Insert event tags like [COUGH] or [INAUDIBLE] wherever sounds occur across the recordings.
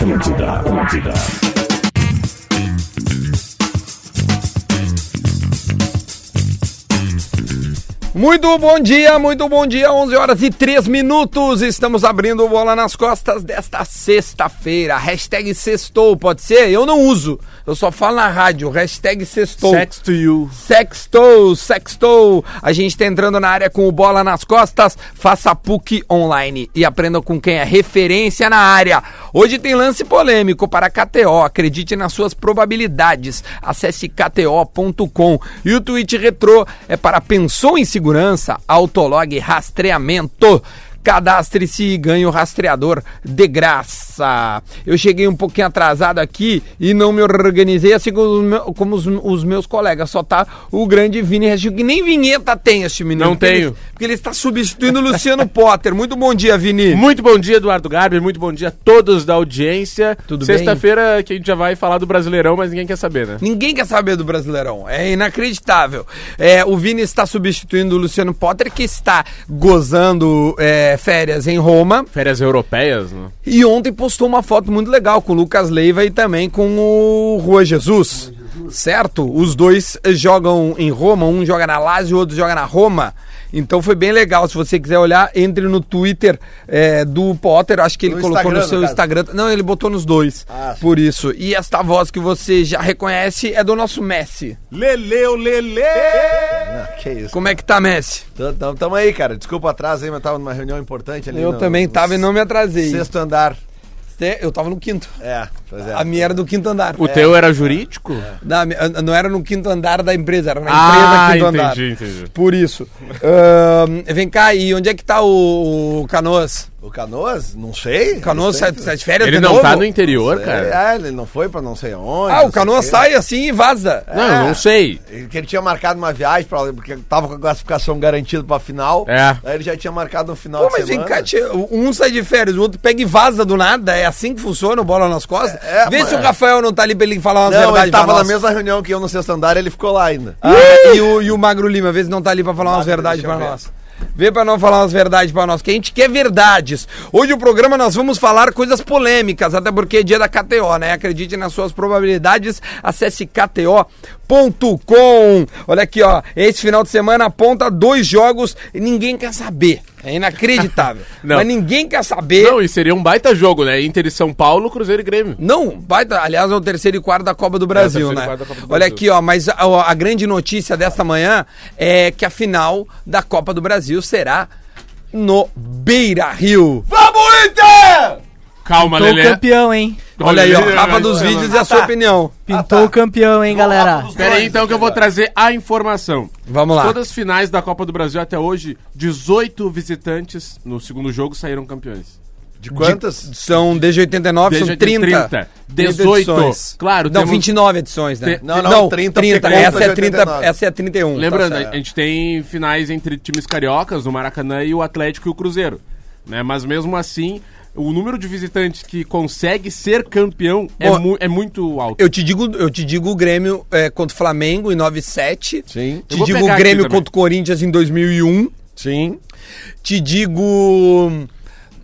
Atlântida, Atlântida. Muito bom dia, muito bom dia, 11 horas e 3 minutos. Estamos abrindo o bola nas costas desta sexta-feira. Hashtag sextou, pode ser? Eu não uso, eu só falo na rádio. Hashtag sextou. Sex to you. Sextou, sextou. A gente tá entrando na área com o bola nas costas. Faça PUC online e aprenda com quem é referência na área. Hoje tem lance polêmico para KTO. Acredite nas suas probabilidades. Acesse kto.com. E o tweet retrô é para pensou em segurança, Autolog rastreamento. Cadastre-se e ganhe o rastreador de graça. Eu cheguei um pouquinho atrasado aqui e não me organizei assim como os, os, meus colegas. Só tá o grande Vini Regil, que nem vinheta tem este menino. Não porque tenho. Ele, porque ele está substituindo o Luciano Potter. Muito bom dia, Vini. Muito bom dia, Eduardo Garber. Muito bom dia a todos da audiência. Tudo bem? Sexta-feira que a gente já vai falar do Brasileirão, mas ninguém quer saber, né? Ninguém quer saber do Brasileirão. É inacreditável. É, o Vini está substituindo o Luciano Potter, que está gozando é, férias em Roma. Férias europeias, né? E ontem postou uma foto muito legal com o Lucas Leiva e também com o Rua Jesus. Certo? Os dois jogam em Roma, um joga na Lazio e o outro joga na Roma. Então foi bem legal. Se você quiser olhar, entre no Twitter é, do Potter. Acho que ele No colocou no Instagram, seu no. Instagram. Não, ele botou nos dois. Ah, por isso. E esta voz que você já reconhece é do nosso Messi. Leleu, Lele! Não, que isso. Como é que tá, Messi? Tamo, tamo, aí, cara. Desculpa o atraso aí, mas tava numa reunião importante ali. Eu no- também no tava e não me atrasei. Sexto andar. É, Eu tava no quinto. É, é. A minha era do quinto andar. O teu era jurídico? Não, não era no quinto andar da empresa, era na Ah, empresa quinto andar. entendi, entendi. Por isso. Ahn, vem cá, e onde é que tá o, o Canoas? O Canoas? Não sei. O Canoas não sai, de férias Ele não novo? tá no interior, É, cara? É, ele não foi pra não sei onde. Ah, não o Canoas sai assim e vaza. Não, eu não sei. Ele, que ele tinha marcado uma viagem, pra, porque tava com a classificação garantida pra final. É. Aí ele já tinha marcado no final Pô, de mas vem semana. cá, tia, um sai de férias, o outro pega e vaza do nada. É assim que funciona o bola nas costas? É, Vê mas- se o Rafael não tá ali pra ele falar umas Não, verdades ele tava na mesma reunião que eu no sexto andar ele ficou lá ainda. Ah, e, o, e o Magro Lima, vê se não tá ali pra falar umas Magro, verdades deixa pra nós. Vê pra não falar umas verdades pra nós, que a gente quer verdades. Hoje o programa nós vamos falar coisas polêmicas, até porque é dia da KTO, né? Acredite nas suas probabilidades, acesse kto.com. Olha aqui, ó, esse final de semana aponta dois jogos e ninguém quer saber. É inacreditável. [LAUGHS] Não. Mas ninguém quer saber. Não, e seria um baita jogo, né? Inter e São Paulo, Cruzeiro e Grêmio. Não, baita, aliás, é o terceiro e quarto da Copa do Brasil, terceiro e né? quarto da Copa do Olha Brasil. aqui, ó, mas a, a grande notícia desta manhã é que a final da Copa do Brasil será no Beira Rio. Vamos, Inter! Calma, Pintou o Lelê. campeão, hein? Olha aí, ó, capa dos Ah, vídeos e a sua opinião. Pintou o campeão, hein, galera? Espera aí, então, que eu vou trazer a informação. Vamos lá. Todas as finais da Copa do Brasil até hoje, 18 visitantes no segundo jogo saíram campeões. De quantas? São desde 89, Desde são 30. 30. 18. edições. Claro, Não, temos- 29 edições, né? Tem- Não, não, 30 porque conta Essa é de 30, 89. essa é 31. Lembrando, certo. a gente tem finais entre times cariocas, o Maracanã e o Atlético e o Cruzeiro. Né? Mas mesmo assim, o número de visitantes que consegue ser campeão é, Bom, mu- é muito alto. Eu te digo, eu te digo o Grêmio é, contra o Flamengo em 97. Sim. Te digo o Grêmio contra o Corinthians em 2001. Sim. Te digo.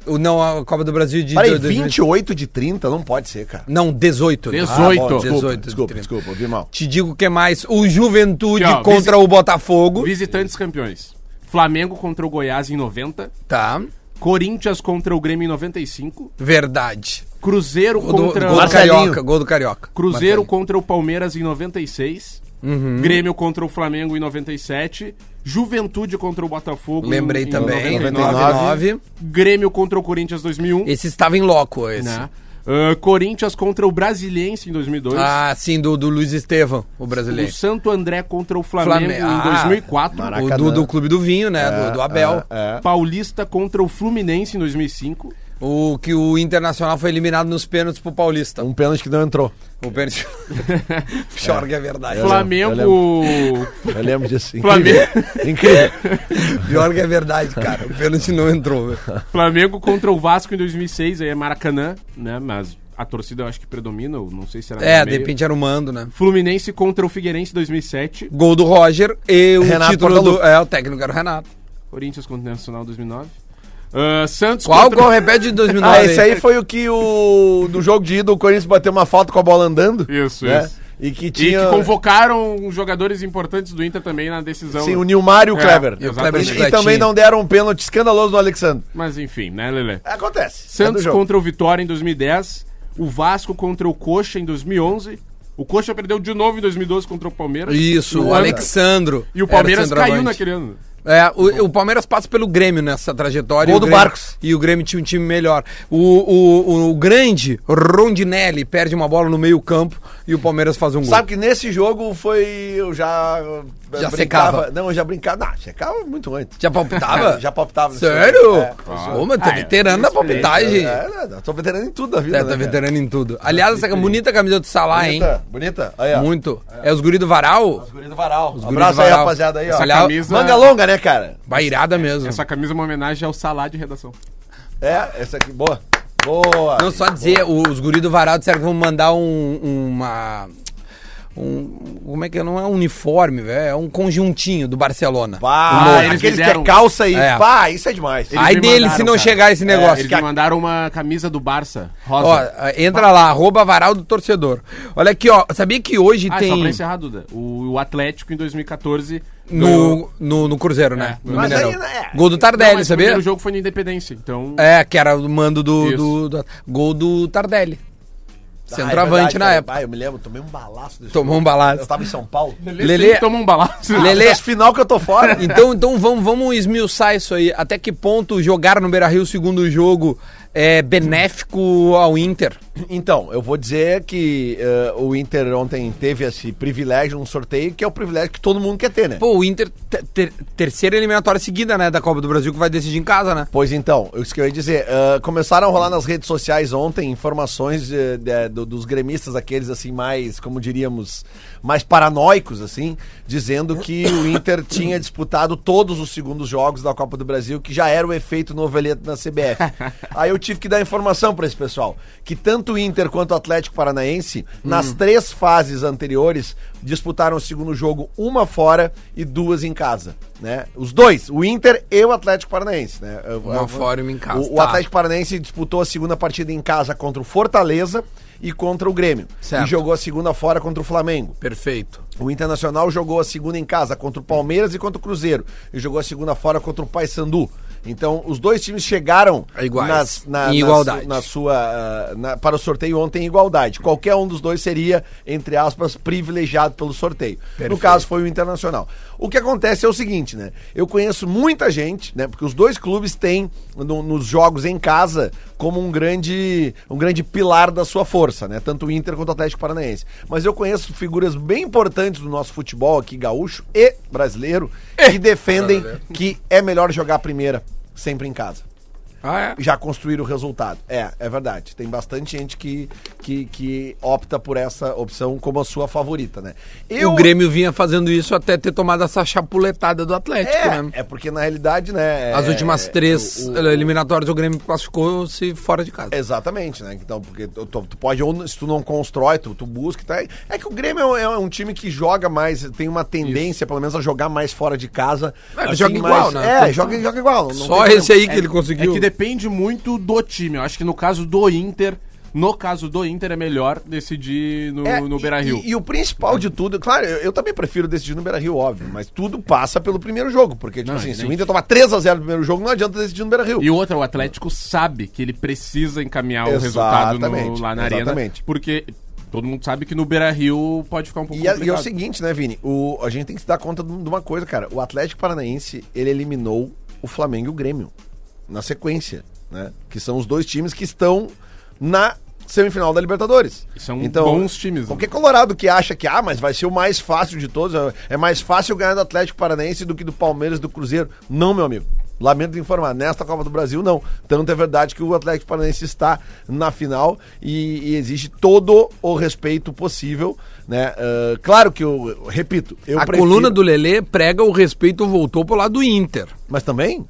o- Não, a Copa do Brasil de. Peraí, de- de- 28 de 30 não pode ser, cara. Não, 18. 18. bom, desculpa, 18 de desculpa, 30. desculpa, ouvi mal. Te digo o que mais? O Juventude Aqui, ó, contra o Botafogo. Visitantes campeões. Flamengo contra o Goiás em 90. Tá. Corinthians contra o Grêmio em 95. Verdade. Cruzeiro Gol do, contra gol do. Carioca. Gol do Carioca. Cruzeiro Marcelinho. contra o Palmeiras em 96. Uhum. Grêmio contra o Flamengo em 97. Juventude contra o Botafogo Lembrei em, em também. 99. 99. Grêmio contra o Corinthians 2001. Esse estava em loco, esse. Né? Ah, Corinthians contra o Brasiliense em 2002. Ah, sim, do, do Luiz Estevão, o o brasileiro. Santo André contra o Flamengo Flamengo. em Ah, 2004. O Maracanã. do, do Clube do Vinho, né? do, do Abel. É, é. Paulista contra o Fluminense em 2005. O que o Internacional foi eliminado nos pênaltis pro Paulista. Um pênalti que não entrou. O pênalti. [LAUGHS] [LAUGHS] Pior que é verdade. Eu Flamengo. Eu lembro [LAUGHS] disso. Flamengo, Incrível. Pior que é verdade, cara. O pênalti não entrou. velho. Flamengo contra o Vasco em 2006, aí é Maracanã, né? Mas a torcida eu acho que predomina, ou não sei se era É, de repente era o mando, né? Fluminense contra o Figueirense em 2007. Gol do Roger e o Renato título do. É, o técnico era o Renato. Corinthians contra o Nacional 2009. Ah, Santos Qual contra- gol repete de 2009? [LAUGHS] Ah, esse aí foi o que o. Do jogo de ida, o Corinthians bateu uma falta com a bola andando. Isso, né? isso. E que E tinha. que convocaram jogadores importantes do Inter também na decisão. Sim, o Nilmar e o É, Kleber. e o Kleber E- e, também não deram um pênalti escandaloso no Alexandre. Mas enfim, né, Lelê? Acontece. é Santos jogo. contra o Vitória em 2010, o Vasco contra o Coxa em 2011. O Coxa perdeu de novo em 2012 contra o Palmeiras. Isso, o Alexandro. E o Palmeiras caiu naquele ano. É, o, o Palmeiras passa pelo Grêmio nessa trajetória. Gol do Grêmio- Barcos. E o Grêmio tinha um time melhor. O, o, o grande Rondinelli perde uma bola no meio campo e o Palmeiras faz um gol. Sabe que nesse jogo foi. Eu já. Já brincava- secava. Não, eu já brincava. Não, secava muito antes. Já palpitava? [LAUGHS] Já palpitava. Sério? É, Ô, mas tá Ah, é. veterano da palpitagem. é, é, tô veterano em tudo da vida. É, né, tá veterano em tudo. Aliás, essa bonita camisa do Salah, hein? Bonita, bonita. Aí, ó. Muito. É os guri do Varal? Os guri do Varal. Os guri Abraço do aí, Varal. rapaziada aí, ó. Essa camisa, Manga longa, né, cara? Bairada mesmo. essa camisa é uma homenagem ao Salá de redação. É, essa aqui, boa. Boa. Não, só dizer, os guri do Varal disseram que vão mandar um, uma... Um, como é que é? Não é um uniforme, velho. É um conjuntinho do Barcelona. Pá, O eles aquele fizeram- que é calça aí. É. Pá, isso é demais. Eles Aí dele mandaram, se não cara. chegar esse negócio. Eles me mandaram uma camisa do Barça, rosa. Ó, entra lá, arroba varal do torcedor. Olha aqui, ó. Sabia que hoje ah, só pra tem. encerrar, Duda. O, o Atlético em 2014 No, no, no Cruzeiro, né? É, no mas Mineirão. aí, né, é. Gol do Não, Tardelli, mas o sabia? primeiro jogo foi na Independência, então... É, que era o mando do, do, do- Gol do Tardelli. Ah, Centroavante é verdade, na época. Ah, eu me lembro, tomei um balaço desse Tomou jogo. um balaço. Eu tava em São Paulo. Lelê... toma um balaço. Lelê- Esse final que eu tô fora. [LAUGHS] Então, então vamos, vamos esmiuçar isso aí. Até que ponto jogar no Beira Rio o segundo jogo é benéfico ao Inter? Então, eu vou dizer que eh, o Inter ontem teve esse privilégio num sorteio, que é o privilégio que todo mundo quer ter, né? Pô, o Inter, te- ter- terceira eliminatória seguida, né, da Copa do Brasil, que vai decidir em casa, né? Pois então, isso que eu ia dizer. eh, começaram a rolar nas redes sociais ontem informações eh, de- do- dos gremistas, aqueles assim, mais, como diríamos, mais paranoicos, assim, dizendo que o Inter tinha disputado todos os segundos jogos da Copa do Brasil, que já era o efeito noveleto na CBF. Aí eu tive que dar informação pra esse pessoal, que tanto o Inter quanto o Atlético Paranaense, nas três fases anteriores, disputaram o segundo jogo uma fora e duas em casa, né? Os dois, o Inter e o Atlético Paranaense, né? Uma eu- fora e uma em casa, O, o tá. Atlético Paranaense disputou a segunda partida em casa contra o Fortaleza e contra o Grêmio. Certo. E jogou a segunda fora contra o Flamengo. Perfeito. O Internacional jogou a segunda em casa contra o Palmeiras e contra o Cruzeiro. E jogou a segunda fora contra o Paysandu. Então, os dois times chegaram Iguais. nas- na, Em na igualdade. su- na sua, ah, na- para o sorteio ontem em igualdade. Qualquer um dos dois seria, entre aspas, privilegiado pelo sorteio. No Perfeito. caso, foi o Internacional. O que acontece é o seguinte, né? Eu conheço muita gente, né? Porque os dois clubes têm no- nos jogos em casa como um grande, um grande pilar da sua força, né? Tanto o Inter quanto o Atlético Paranaense. Mas eu conheço figuras bem importantes do nosso futebol aqui, gaúcho e brasileiro, que defendem que é melhor jogar a primeira sempre em casa Ah, é? já construir o resultado. É, é verdade. Tem bastante gente que, que, que opta por essa opção como a sua favorita, né? E o Grêmio vinha fazendo isso até ter tomado essa chapuletada do Atlético, É, né? é porque na realidade, né? As é- últimas três o- o- eliminatórias o Grêmio classificou-se fora de casa. Exatamente, né? Então, porque tu, tu- pode, ou se tu não constrói, tu, tu busca. Tá? É que o Grêmio é um, é um time que joga mais, tem uma tendência, pelo menos, a jogar mais fora de casa. É, ele joga igual, mais- né? É, joga, joga igual. Só esse aí que É- ele conseguiu. É que depende muito do time. Eu acho que no caso do Inter, no caso do Inter é melhor decidir no, É, no e- Beira-Rio. E, e o principal de tudo, claro, eu, eu também prefiro decidir no Beira Rio, óbvio, mas tudo passa pelo primeiro jogo. Porque, tipo Não, assim, se o. Inter tomar 3x0 no primeiro jogo, não adianta decidir no Beira Rio. E outra, o Atlético sabe que ele precisa encaminhar o resultado no- lá na exatamente. arena, porque todo mundo sabe que no Beira-Rio pode ficar um pouco E, é- e é complicado. o seguinte, né, Vini? O, a gente tem que se dar conta de de uma coisa, cara. O Atlético Paranaense, ele eliminou o Flamengo e o Grêmio na sequência, né? Que são os dois times que estão na semifinal da Libertadores. E são bons times, né? Qualquer colorado que acha que, ah, mas vai ser o mais fácil de todos, é- mais fácil ganhar do Atlético Paranaense do que do Palmeiras e do Cruzeiro. Não, meu amigo. Lamento informar, nesta Copa do Brasil, não. Tanto é verdade que o Atlético Paranaense está na final e, e exige todo o respeito possível, né? Ah, claro que eu, eu repito, eu a prefiro- coluna do Lelê prega o respeito voltou pro lado do Inter. Mas também,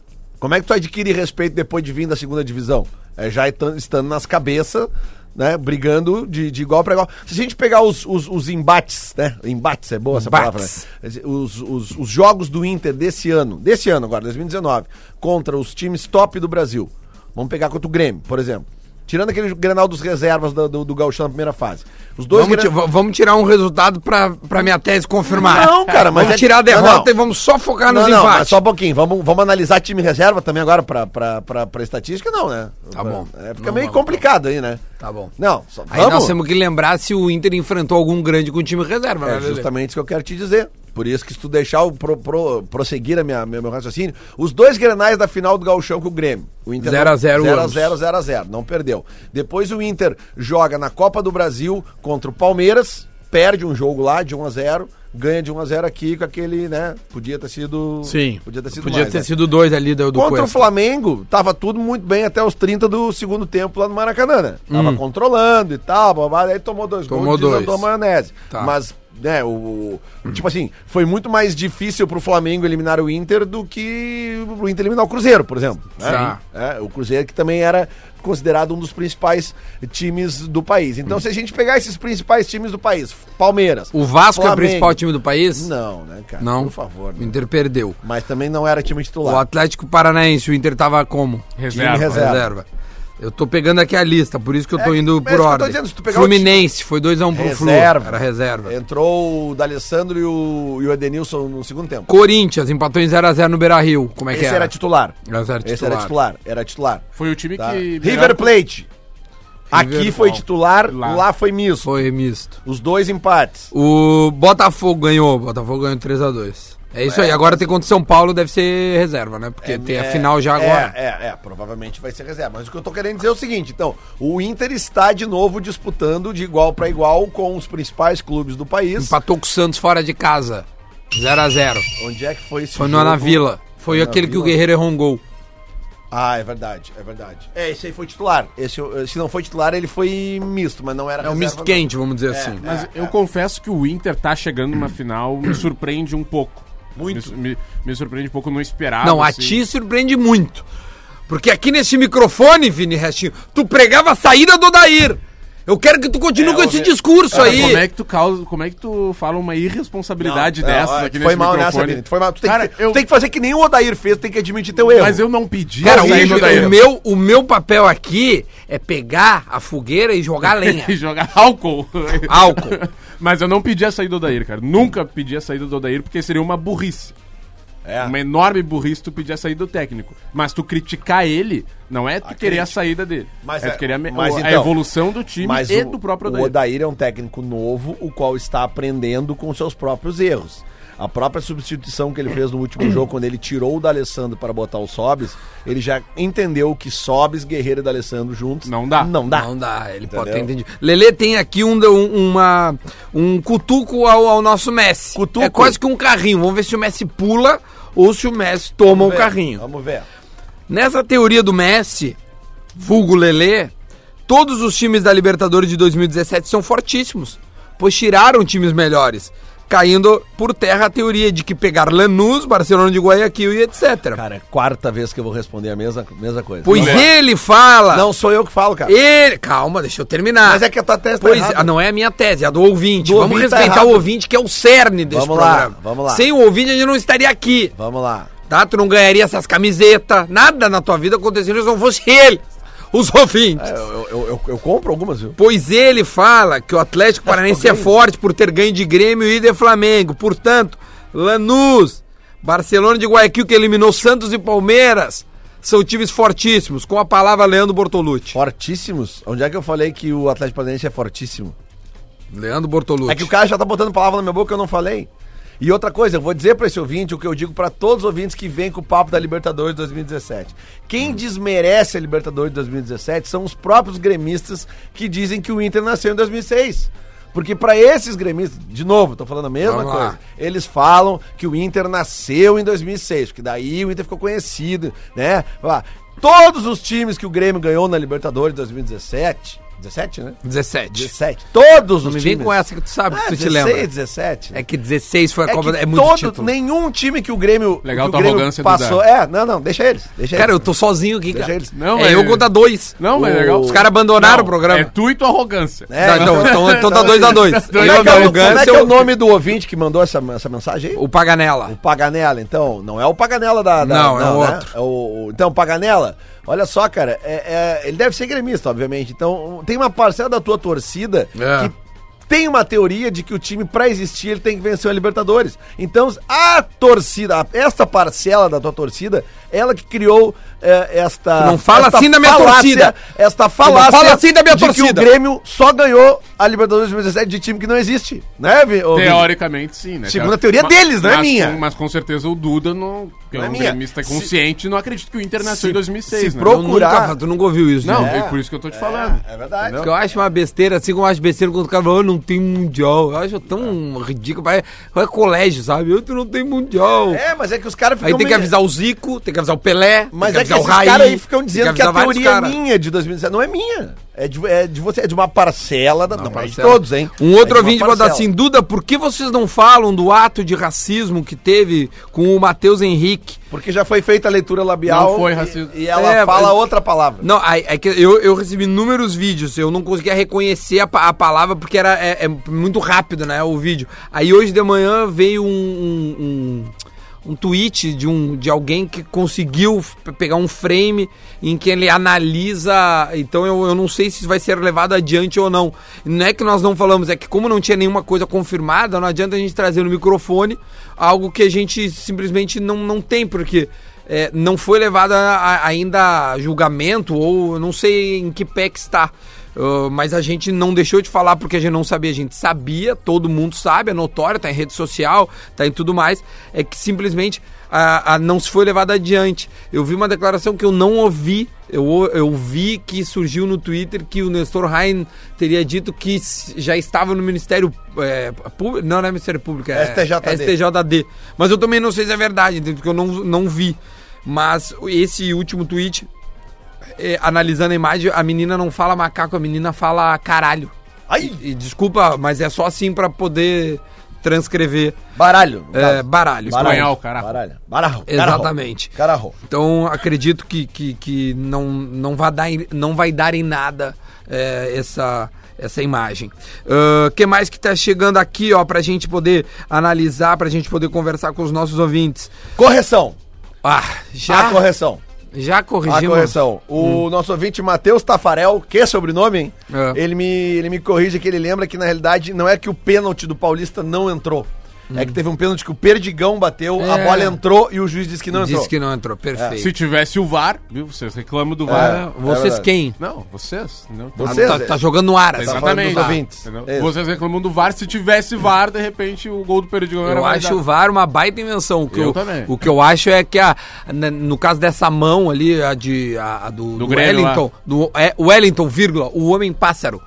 como é que tu adquire respeito depois de vir da segunda divisão? É já estando nas cabeças né? Brigando de, de igual para igual. Se a gente pegar os, os, os embates, né? Embates é boa essa Embates. palavra, né? Os, os, os jogos do Inter desse ano, desse ano agora, 2019, contra os times top do Brasil. Vamos pegar contra o Grêmio, por exemplo. Tirando aquele Grenal dos reservas do, do, do Gauchão na primeira fase. Os dois Vamos, v- vamos tirar um resultado pra, pra minha tese confirmar. Não, cara, mas Vamos é- tirar a não, derrota não. e vamos só focar não, nos não, empates. mas só um pouquinho. Vamos, vamos analisar time reserva também agora pra, pra, pra, pra estatística, não, né? Tá bom. É, fica Não meio complicado aí, né? Tá bom. Não, só, Aí nós temos que lembrar se o Inter enfrentou algum grande com o time reserva, né, É justamente isso que eu quero te dizer. Por isso que se tu deixar o pro, pro- prosseguir a minha, meu, meu raciocínio, os dois grenais da final do Gauchão com o Grêmio. O Inter 0 a 0 0 a ambos. 0 0 a 0 não perdeu. Depois o Inter joga na Copa do Brasil contra o Palmeiras, perde um jogo lá de 1 a 0, ganha de 1 a 0 aqui com aquele, né, podia ter sido Sim. podia ter sido Podia mais, ter né? sido dois ali do, do Contra o Cuesta. Flamengo, tava tudo muito bem até os 30 do segundo tempo lá no Maracanã, né? Tava controlando e tal, blá, aí tomou dois Hum. Tomou gols dois. maionese. Tá. Mas, né, o, o- Tipo assim, foi muito mais difícil pro Flamengo eliminar o Inter do que o Inter eliminar o Cruzeiro, por exemplo. né? Tá. É, o Cruzeiro que também era considerado um dos principais times do país. Então, se a gente pegar esses principais times do país, Palmeiras. O Vasco é o Flamengo- principal time do país? Não, né, cara? Não. Por favor. O né? Inter perdeu. Mas também não era time O titular. Atlético Paranaense, o Inter tava como? Reserva. Time reserva. Reserva. Eu tô pegando aqui a lista, por isso que eu tô É, indo por que ordem. dizendo, se tu pegar o Fluminense, foi 2x1 pro Flu. Reserva. Era reserva. Entrou o D'Alessandro e o, e o Edenilson no segundo tempo. Corinthians, empatou em 0x0 no Beira Rio. Como é que Esse era? era titular. Esse era Esse titular. era titular. Era titular. Foi o time tá? que. River Plate. Aqui River- foi titular, lá, Lá. foi misto. Foi misto. Os dois empates. O Botafogo ganhou. O Botafogo ganhou 3x2. É isso aí. Agora tem contra o São Paulo, deve ser reserva, né? Porque tem a É, final já é, agora. É, é, provavelmente vai ser reserva. Mas o que eu tô querendo dizer é o seguinte, então, o Inter está de novo disputando de igual para igual com os principais clubes do país. Empatou com o Santos fora de casa. 0x0. Onde é que foi esse Foi no jogo? Ana Vila. Foi na aquele que o Vila? Guerreiro errou um gol. Ah, é verdade, é verdade. É, esse aí foi titular. Esse, se não foi titular, ele foi misto, mas não era É um misto não. quente, vamos dizer assim. Mas eu confesso que o Inter tá chegando numa final, me surpreende um pouco. Muito. Me, me- me surpreende um pouco, não esperava. Não, a assim. ti surpreende muito. Porque aqui nesse microfone, Vini Restinho, tu pregava a saída do Odair. Eu quero que tu continue É, com esse discurso Cara, aí. como é que tu causa, como é que tu fala uma irresponsabilidade Não, dessas ó, aqui foi nesse mal nessa, microfone? Tu foi mal. Tu tem, Cara, que, eu- tu tem que fazer que nem o Odair fez, tem que admitir teu erro. Mas eu não pedi Cara, o, o meu, o meu papel aqui é pegar a fogueira e jogar lenha. [LAUGHS] E jogar álcool. Álcool. [LAUGHS] Mas eu não pedi a saída do Odair, cara. Nunca pedi a saída do Odair, porque seria uma burrice. É. Uma enorme burrice tu pedir a saída do técnico. Mas tu criticar ele, não é tu querer a saída dele. Mas é é- tu querer a, mas a então, evolução do time Mas e o, do próprio o Odair. Odair é um técnico novo, o qual está aprendendo com seus próprios erros. A própria substituição que ele fez no último jogo, quando ele tirou o D'Alessandro para botar o Sobis, ele já entendeu que Sobis, Guerreiro e D'Alessandro juntos Não dá. Não dá. Não dá, ele pode ter Entendeu? entendido. Lelê tem aqui um, um, uma, um cutuco ao, ao nosso Messi. Cutuco? É quase que um carrinho. Vamos ver se o Messi pula ou se o Messi toma o Vamos ver, carrinho. Vamos ver. Nessa teoria do Messi, vulgo Lelê, todos os times da Libertadores de 2017 são fortíssimos, pois tiraram times melhores, caindo por terra a teoria de que pegar Lanús, Barcelona de Guayaquil e etc. Cara, é a quarta vez que eu vou responder a mesma, mesma coisa. pois não, ele fala... não sou eu que falo, cara. Ele... Calma, deixa eu terminar. Mas é que a tua tese tá Pois, errada. ah, não é a minha tese, é a do ouvinte. Do Vamos ouvinte tá respeitar errado. o ouvinte que é o cerne desse Vamos lá, programa. vamos lá. Sem o ouvinte a gente não estaria aqui, Vamos lá. tá? Tu não ganharia essas camisetas, nada na tua vida aconteceria se não fosse ele, [LAUGHS] os ouvintes. É, eu, eu, eu, eu compro algumas, viu? Pois ele fala que o Atlético [LAUGHS] Paranaense é ganho. forte por ter ganho de Grêmio e de Flamengo. Portanto, Lanús, Barcelona de Guayaquil que eliminou Santos e Palmeiras, são times fortíssimos. Com a palavra Leandro Bortolucci. Fortíssimos. Onde é que eu falei que o Atlético Paranaense é fortíssimo? Leandro Bortolucci. É que o cara já tá botando palavra na minha boca que eu não falei. E outra coisa, eu vou dizer pra esse ouvinte o que eu digo pra todos os ouvintes que vêm com o papo da Libertadores 2017. Quem desmerece a Libertadores 2017 são os próprios gremistas que dizem que o Inter nasceu em 2006. Porque pra esses gremistas, de novo, tô falando a mesma Vamos lá. coisa. Eles falam que o Inter nasceu em 2006, porque daí o Inter ficou conhecido, né? Todos os times que o Grêmio ganhou na Libertadores 2017 17, né? 17. 17. Todos Não os me times. vem com essa que tu sabe, que Ah, tu te 16, lembra. 17. né? É que 16 foi a É Copa, que é muito todo, título. nenhum time que o Grêmio, Legal que o tua Grêmio arrogância, passou. É, não, não, deixa eles. Deixa Cara, eu eles. tô sozinho aqui, Deixa cara. eles. Não, é é- eu contra dois. Não, mas O- é legal. Os caras abandonaram Não, o programa. É tu e tua arrogância. É, Não, então, então, então tá 2x2. [LAUGHS] Dois Como Eu é, que é, o- arrogância, como é que é eu- o nome do ouvinte que mandou essa, essa mensagem aí? O Paganella. O Paganella, então. Não é o Paganella da. da- Não, é o né? outro. É o, o- então, Paganella, olha só, cara. é- é- ele deve ser gremista, obviamente. Então, tem uma parcela da tua torcida É. que tem uma teoria de que o time, pra existir, ele tem que vencer a Libertadores. Então, a torcida, a- esta parcela da tua torcida, ela que criou é, esta. Tu não fala esta assim da minha torcida. Esta falácia. fala assim da minha de torcida. que o Grêmio só ganhou a Libertadores 2017 de time que não existe. Né, ô? Teoricamente, sim, né? Segundo a teoria Ma- deles, não é mas minha. Com, mas com certeza o Duda, não, que é Não é um minha. gremista Se- consciente, não acredita que o Inter nasceu se- em 2006, se né? procurar- nunca- tu nunca ouviu isso, Não, né? é por isso que eu tô te falando. É verdade. Porque eu acho uma besteira, assim como eu acho besteira quando o cara fala, "Ah, não tem mundial. Eu acho tão ridículo. Parece, parece colégio, sabe? Eu, tu não tem mundial. É, mas é que os caras Aí tem que avisar o Zico, tem que avisar o Pelé, Mas tem é que que avisar esses o Raí. caras aí ficam dizendo que, a avisar vários teoria é minha de 2017. Não é minha. É de, é de você, é de uma parcela da. Não, é de Parcela. todos, hein? Um É outro de uma ouvinte mandou parcela. assim, Duda, por que vocês não falam do ato de racismo que teve com o Matheus Henrique? Porque já foi feita a leitura labial. Não foi e- racismo. E, ela É, fala mas- outra palavra. Não, é que eu, eu recebi inúmeros vídeos, eu não conseguia reconhecer a, a palavra porque era é, é muito rápido, né, o vídeo. Aí hoje de manhã veio um, um, um, um tweet de, um, de alguém que conseguiu pegar um frame em que ele analisa, então eu, eu não sei se vai ser levado adiante ou não. Não é que nós não falamos, é que como não tinha nenhuma coisa confirmada, não adianta a gente trazer no microfone algo que a gente simplesmente não, não tem, porque é, não foi levado a- ainda a julgamento, ou não sei em que pé que está. Uh, mas a gente não deixou de falar porque a gente não sabia, a gente sabia, todo mundo sabe, é notório, tá em rede social, tá em tudo mais, é que simplesmente a, a não se foi levado adiante. Eu vi uma declaração que eu não ouvi, eu, eu vi que surgiu no Twitter que o Nestor Hein teria dito que já estava no Ministério é, Público, não, não é Ministério Público, é STJD. STJD. Mas eu também não sei se é verdade, porque eu não, não vi. Mas esse último tweet, é, analisando a imagem, a menina não fala macaco, a menina fala caralho. Ai, E desculpa, mas é só assim pra poder transcrever baralho. é, baralho. Espanhol, caraca. Baralho. Baralho. Exatamente. Cararro. Então acredito que, que, que não, não, vai dar em, não vai dar em nada é, essa, essa imagem. O que mais que tá chegando aqui, ó, pra gente poder analisar, pra gente poder conversar com os nossos ouvintes? Correção. Ah, Já já, correção. Já A corrigimos. correção. O nosso ouvinte Matheus Tafarel, que é sobrenome, hein? É. Ele, me, ele me corrige que ele lembra que na realidade não é que o pênalti do Paulista não entrou. É que teve um pênalti que o Perdigão bateu, a É. bola entrou e o juiz disse que não entrou. Disse que não entrou, perfeito. Se tivesse o VAR, viu? Vocês reclamam do VAR. Ah, É, vocês quem? Não, vocês. Não. Vocês, tá, é. tá jogando no ar. Tá Exatamente. Isso. Vocês reclamam do VAR. Se tivesse VAR, de repente o gol do Perdigão era Eu acho o VAR uma baita invenção. O que Eu eu, também. O que eu acho é que, a, no caso dessa mão ali, a, de, a, a do, Do do Grêmio Wellington, do, é, Wellington, vírgula, o homem pássaro.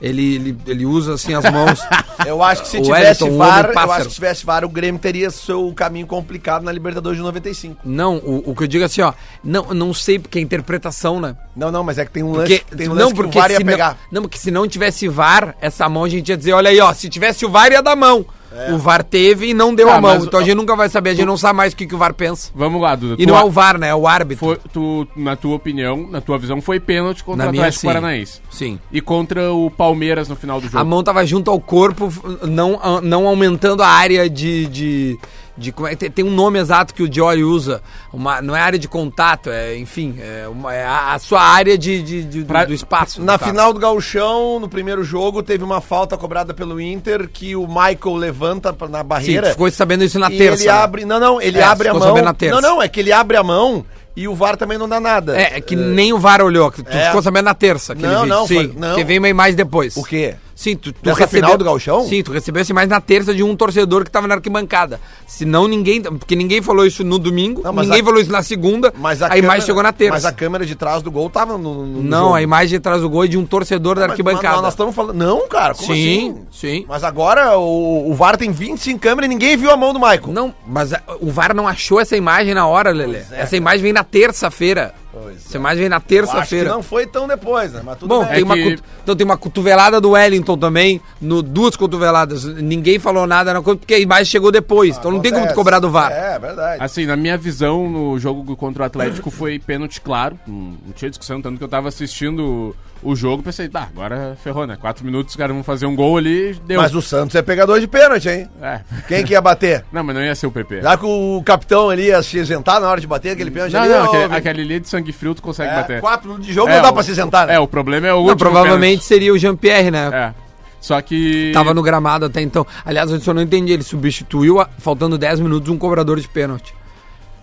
Ele, ele, ele usa assim as mãos. [LAUGHS] Eu acho que se O tivesse Wellington, VAR, eu acho que se tivesse VAR, o Grêmio teria seu caminho complicado na Libertadores de 95. não, o, o que eu digo é assim, ó. Não, não sei porque é interpretação, né? Não, não, mas é que tem um lance, Porque, tem um lance não, que porque o VAR ia pegar. Não, não, porque se não tivesse VAR, essa mão a gente ia dizer, olha aí, ó, se tivesse o VAR ia dar mão. O VAR teve e não deu Ah, a mão. mas Então a o- gente nunca vai saber, a gente não sabe mais o que, que o VAR pensa. Vamos lá, Duda. E não é o VAR, né? É o árbitro. foi, tu, na tua opinião, na tua visão, foi pênalti contra Na o Atlético sim. Paranaense. Sim. E contra o Palmeiras no final do jogo. A mão tava junto ao corpo, não, não aumentando a área de. de, de como é, tem, um nome exato que o Jory usa. Uma, não é área de contato, é, enfim, é, uma- é a, a sua área de, de- de- do- Pra- do, espaço. Na caso. final do Gauchão, no primeiro jogo, teve uma falta cobrada pelo Inter que o Michael levanta pra- na Sim, barreira. tu ficou sabendo isso na terça. ele né? abre. Não, não, ele É, abre a mão. Não, não, é que ele abre a mão e o VAR também não dá nada. É, é que nem o VAR olhou, que tu É. ficou sabendo na terça. Não, vídeo. não, Sim, foi- não. que vem uma imagem depois. O quê? Sim, tu, tu Nessa final do Gauchão? Sim, tu recebeu essa imagem na terça de um torcedor que tava na arquibancada. Senão ninguém. Porque ninguém falou isso no domingo, Não, mas ninguém a- falou isso na segunda, Mas a, a, imagem câmera- chegou na terça. Mas a câmera de trás do gol tava no. no- Não, jogo. a imagem atrás do gol é de um torcedor da Mas- arquibancada. mas nós estamos falando. Não, cara, como Sim, assim? sim. Mas agora o, o VAR tem 25 câmeras e ninguém viu a mão do Michael. Não, mas a- o VAR não achou essa imagem na hora, Lelê. é, essa imagem vem na terça-feira. Pois Essa imagem vem na terça-feira. não foi tão depois, né? Mas tudo Bom, bem. tem É uma, que- então tem uma cotovelada do Wellington também, no, duas cotoveladas. Ninguém falou nada na coisa, porque a imagem chegou depois. então não tem como cobrar do VAR. É, verdade. Assim, na minha visão, no jogo contra o Atlético foi pênalti claro. Não tinha discussão, tanto que eu tava assistindo o, jogo pensei, tá, agora ferrou, né? Quatro minutos, os caras vão fazer um gol ali, deu. Mas o Santos é pegador de pênalti, hein? É. Quem que ia bater? Não, mas não ia ser o PP. Já que o capitão ali ia se isentar na hora de bater aquele pênalti Não, ali, não, aquele, aquele ali de sangue frio tu consegue é, bater. quatro minutos de jogo É, não dá o- pra se isentar, né? É, o problema é o Não, último provavelmente seria o Jean-Pierre, né? pênalti. É. Só que. Tava no gramado até então. Aliás, eu só não entendi. Ele substituiu, a- faltando 10 minutos, um cobrador de pênalti.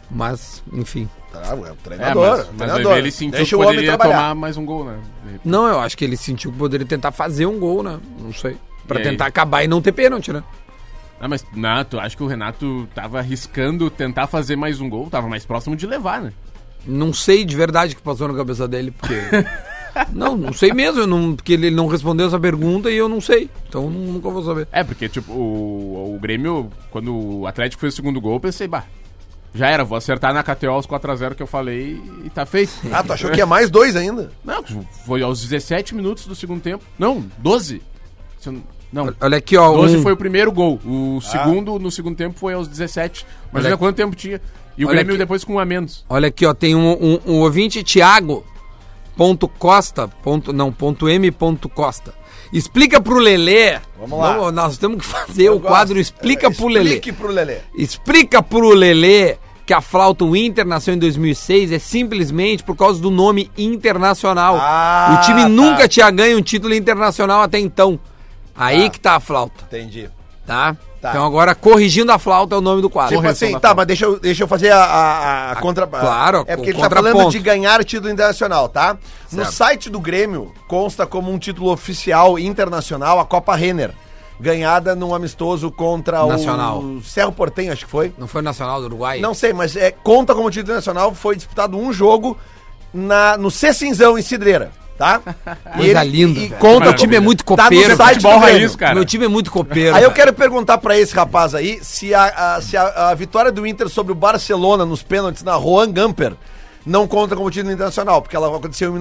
Mas, enfim. Tá, é o É, treinador, mas, o mas treinador. ele sentiu Deixa que poderia tomar mais um gol, né? Não, eu acho que ele sentiu que poderia tentar fazer um gol, né? Não sei. Pra E aí? tentar acabar e não ter pênalti, né? Ah, mas não, tu acha que o Renato tava arriscando tentar fazer mais um gol? Tava mais próximo de levar, né? Não sei de verdade o que passou na cabeça dele, porque. [LAUGHS] não, não sei mesmo, eu não, porque ele não respondeu essa pergunta e eu não sei. Então nu- nunca vou saber. É, porque, tipo, o, o Grêmio, quando o Atlético fez o segundo gol, eu pensei, bah, já era, vou acertar na KTO os 4x0 que eu falei e tá feito. Ah, tu achou que ia mais dois ainda? Não, foi aos 17 minutos do segundo tempo. Não, 12. Se eu não- Olha aqui, ó. 12 um- foi o primeiro gol. O segundo, no segundo tempo, foi aos 17. Imagina Olha- quanto tempo tinha. E o Olha Grêmio aqui. depois com um a menos. Olha aqui, ó, tem um, um, um ouvinte, Thiago, ponto Costa, ponto, não, ponto M, ponto Costa. Explica pro Lelê. Vamos lá. nós temos que fazer Eu o quadro gosto. Explica É, pro Lelê. Explique pro Lelê. Explica pro Lelê que a flauta Inter nasceu em 2006 é simplesmente por causa do nome internacional. Ah, o time tá. nunca tinha ganho um título internacional até então. Aí Tá. que tá a flauta, Entendi. Tá? Tá. Então agora, corrigindo a flauta é o nome do quadro. Tipo assim, tá, mas deixa eu, deixa eu fazer a, a, a contra... claro, É porque ele tá falando de ganhar título internacional, tá? No Certo. site do Grêmio consta como um título oficial internacional a Copa Renner. Ganhada num amistoso contra Nacional. o Cerro Portenho, acho que foi. Não foi o Nacional do Uruguai? Não sei, mas é, conta como título nacional. Foi disputado um jogo na, no Cecinzão, em Cidreira, tá? [LAUGHS] Coisa linda, E conta Meu time é muito Tá copeiro. no site Futebol do Grêmio. raiz, cara. Meu time é muito copeiro. Aí eu quero perguntar pra esse rapaz aí se, a, a- se a, a vitória do Inter sobre o Barcelona nos pênaltis na Juan Gamper não conta como título internacional, porque ela aconteceu em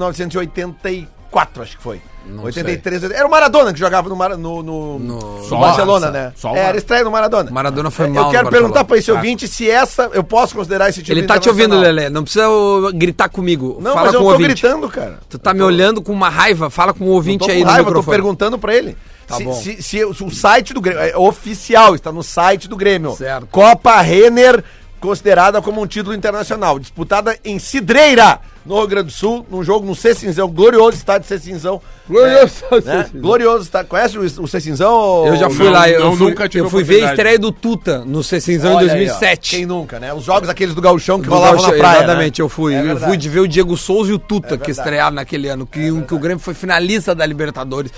1984, acho que foi. Não 83, era o Maradona que jogava no, no, no, No- no Barcelona, né? Só É, era estreia no Maradona. Maradona foi Eu mal no quero perguntar pra esse Tá. ouvinte se essa eu posso considerar esse título Ele tá te ouvindo. Lelê. Não precisa gritar comigo. Não, Fala mas eu com o tô ouvinte. gritando, cara. Tu tá me olhando com uma raiva. Fala com o ouvinte tô com aí no raiva, tô microfone. perguntando pra ele. Tá se, bom. se- se o site do Grêmio, é oficial, está no site do Grêmio. Certo. Copa Renner, considerada como um título internacional, disputada em Cidreira, no Rio Grande do Sul, num jogo no Cecinzão, glorioso estádio Cecinzão. Glorioso É, né? Glorioso estádio. Conhece o, o Cecinzão? Eu já fui Não, lá, eu não, fui, nunca tive eu fui ver a estreia do Tuta no Cecinzão em Olha aí, ó. 2007. Quem nunca, né? Os jogos aqueles do Gauchão que Do rolavam Gaúcho, na praia, Exatamente, né? eu fui. É eu fui de ver o Diego Souza e o Tuta, que verdade. estrearam naquele ano. Que, um, que o Grêmio foi finalista da Libertadores.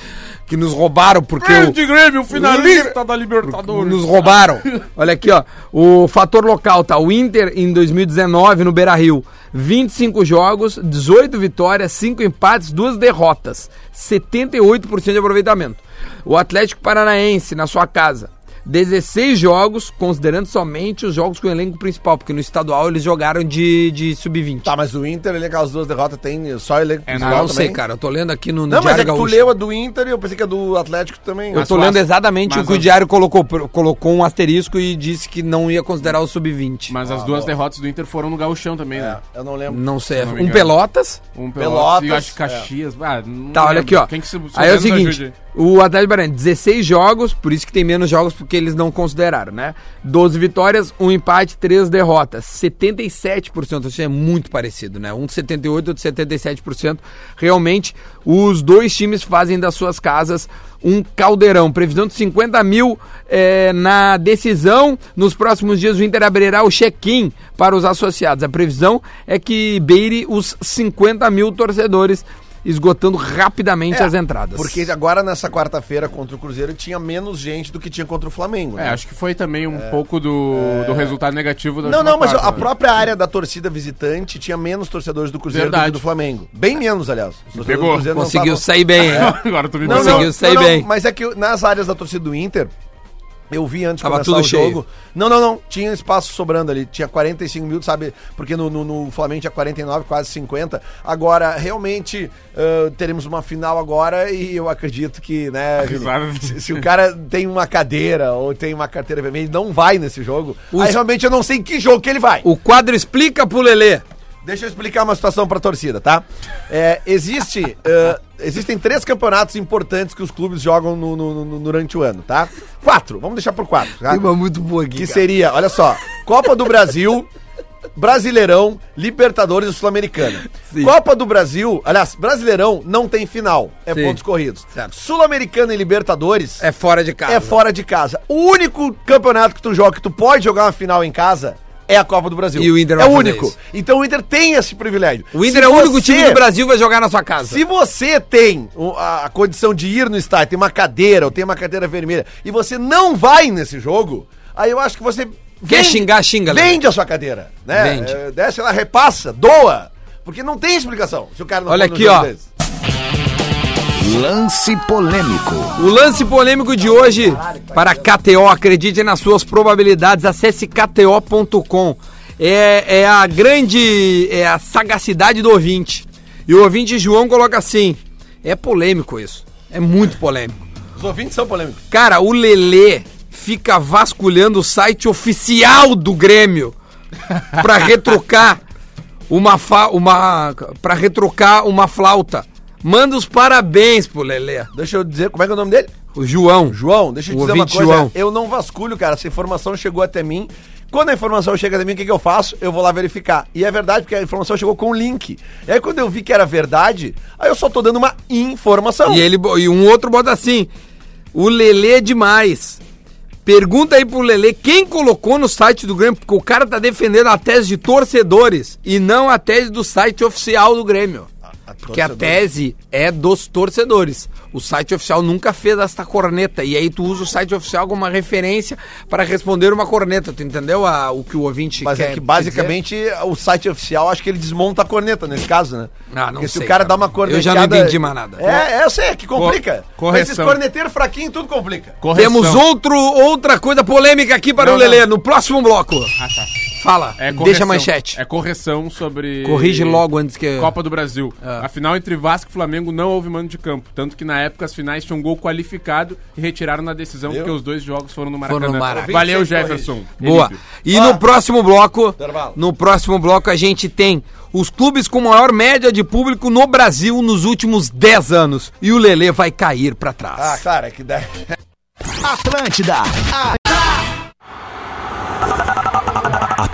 Que nos roubaram porque o, Grande Grêmio, finalista da Libertadores. Nos roubaram. [LAUGHS] Olha aqui, ó. O fator local, tá? O Inter em 2019 no Beira Rio. 25 jogos, 18 vitórias, 5 empates, 2 derrotas. 78% de aproveitamento. O Atlético Paranaense na sua casa. 16 jogos, considerando somente os jogos com o elenco principal, porque no estadual eles jogaram de, de sub-20. Tá, mas o Inter, ele, aquelas duas derrotas, tem só elenco É, Ah, principal não sei, cara. Eu tô lendo aqui no, no Não, mas é que tu leu a do Inter e eu pensei que a do Atlético também. Eu Mas tô lendo As- exatamente o que o as- Diário colocou. colocou um asterisco e disse que não ia considerar o sub-20. Mas as duas derrotas do Inter foram no Gauchão também, né? É, eu não lembro. Não sei. Se não Um. Pelotas. Um Pelotas, Pelotas, e eu acho que Caxias. Ah, não Tá, olha lembro. aqui, ó. Quem que se Aí é o seguinte, ajude. O Atlético Paranaense, 16 jogos, por isso que tem menos jogos, porque eles não consideraram, né? 12 vitórias, um empate, 3 derrotas. 77%, isso é muito parecido, né? Um de 78%, outro de 77%. Realmente, os dois times fazem das suas casas um caldeirão. Previsão de 50 mil eh, na decisão. Nos próximos dias o Inter abrirá o check-in para os associados. A previsão é que beire os 50 mil torcedores esgotando rapidamente É, as entradas. Porque agora nessa quarta-feira contra o Cruzeiro tinha menos gente do que tinha contra o Flamengo. É, né? acho que foi também um pouco do, do resultado negativo da Não, não, mas quarta, a né? própria área da torcida visitante tinha menos torcedores do Cruzeiro do Verdade. que do Flamengo. Bem menos, aliás. Pegou. do não Conseguiu sair bem? [LAUGHS] Agora tu me Não, pegou. Conseguiu não, sair não, bem. Mas é que nas áreas da torcida do Inter, Eu vi antes de Tava começar o cheio. jogo. Não, não, não. Tinha espaço sobrando ali. Tinha 45 mil, sabe? Porque no, no, no Flamengo tinha 49, quase 50. Agora, realmente, ah, teremos uma final agora e eu acredito que, né, [LAUGHS] se, se o cara tem uma cadeira ou tem uma carteira vermelha, ele não vai nesse jogo. Os- Aí realmente eu não sei em que jogo que ele vai. O quadro explica pro Lelê. Deixa eu explicar uma situação pra torcida, tá? É, existe, eh, existem três campeonatos importantes que os clubes jogam no- no- no- durante o ano, tá? Quatro, vamos deixar por quatro, tá? muito boa aqui. Que seria, olha só, Copa do Brasil, Brasileirão, Libertadores e Sul-Americana. Copa do Brasil, aliás, Brasileirão não tem final, é Sim. pontos corridos. Sul-Americana e Libertadores É fora de casa. é fora de casa. O único campeonato que tu joga, que tu pode jogar uma final em casa, é a Copa do Brasil. E o Inter é o único. isso. Então o Inter tem esse privilégio. O Inter Se é o único você- time do Brasil que vai jogar na sua casa. Se você tem a, condição de ir no estádio, tem uma cadeira ou tem uma cadeira vermelha, e você não vai nesse jogo, aí eu acho que você. Quer xingar, xinga. Vende a sua cadeira, né? Vende. É, desce lá, repassa, doa. Porque não tem explicação se o cara não Olha aqui, ó. desse. Lance polêmico. O lance polêmico de hoje para KTO, acredite nas suas probabilidades, acesse kto.com. É, é a grande, é a sagacidade do ouvinte. E o ouvinte João coloca assim, é polêmico isso, é muito polêmico. Os ouvintes são polêmicos. Cara, o Lelê fica vasculhando o site oficial do Grêmio pra [LAUGHS] retrocar uma fa uma para retrocar uma flauta. Manda os parabéns pro Lelê. Deixa eu dizer, como é que é o nome dele? O João. João, deixa eu O te dizer uma coisa. João. Eu não vasculho, cara. Essa informação chegou até mim. Quando a informação chega até mim, o que, que eu faço? Eu vou lá verificar. E é verdade, porque a informação chegou com link. E aí, quando eu vi que era verdade, aí eu só tô dando uma informação. E ele e um outro bota assim: "O Lelê é demais". Pergunta aí pro Lelê quem colocou no site do Grêmio, porque o cara tá defendendo a tese de torcedores e não a tese do site oficial do Grêmio. A Porque a tese é dos torcedores. O site oficial nunca fez esta corneta. E aí tu usa o site oficial como uma referência para responder uma corneta. Tu entendeu a- o que o ouvinte Mas quer é que basicamente o site oficial, acho que ele desmonta a corneta nesse caso, né? Ah, não Porque se sei, o cara cara. dá uma Eu cornetada... já não entendi mais nada. É, é, eu sei, é que complica. Co- Mas Esses correção. corneteiros fraquinhos, tudo complica. Correção. Temos outro, outra coisa polêmica aqui para Não, o Lelê não. no próximo bloco. Ah, tá. Fala, É deixa a correção. manchete. É correção sobre. Corrige logo antes que... Copa do Brasil. Ah. A final entre Vasco e Flamengo não houve mando de campo. Tanto que na época as finais tinham gol qualificado e retiraram na decisão Viu? porque os dois jogos foram no Foram Maracanã. no Maracanã. Valeu, 26 Jefferson. Boa. E no próximo bloco, Intervalo. no próximo bloco a gente tem os clubes com maior média de público no Brasil nos últimos 10 anos. E o Lelê vai cair pra trás. Ah, claro, é que dá... Atlântida.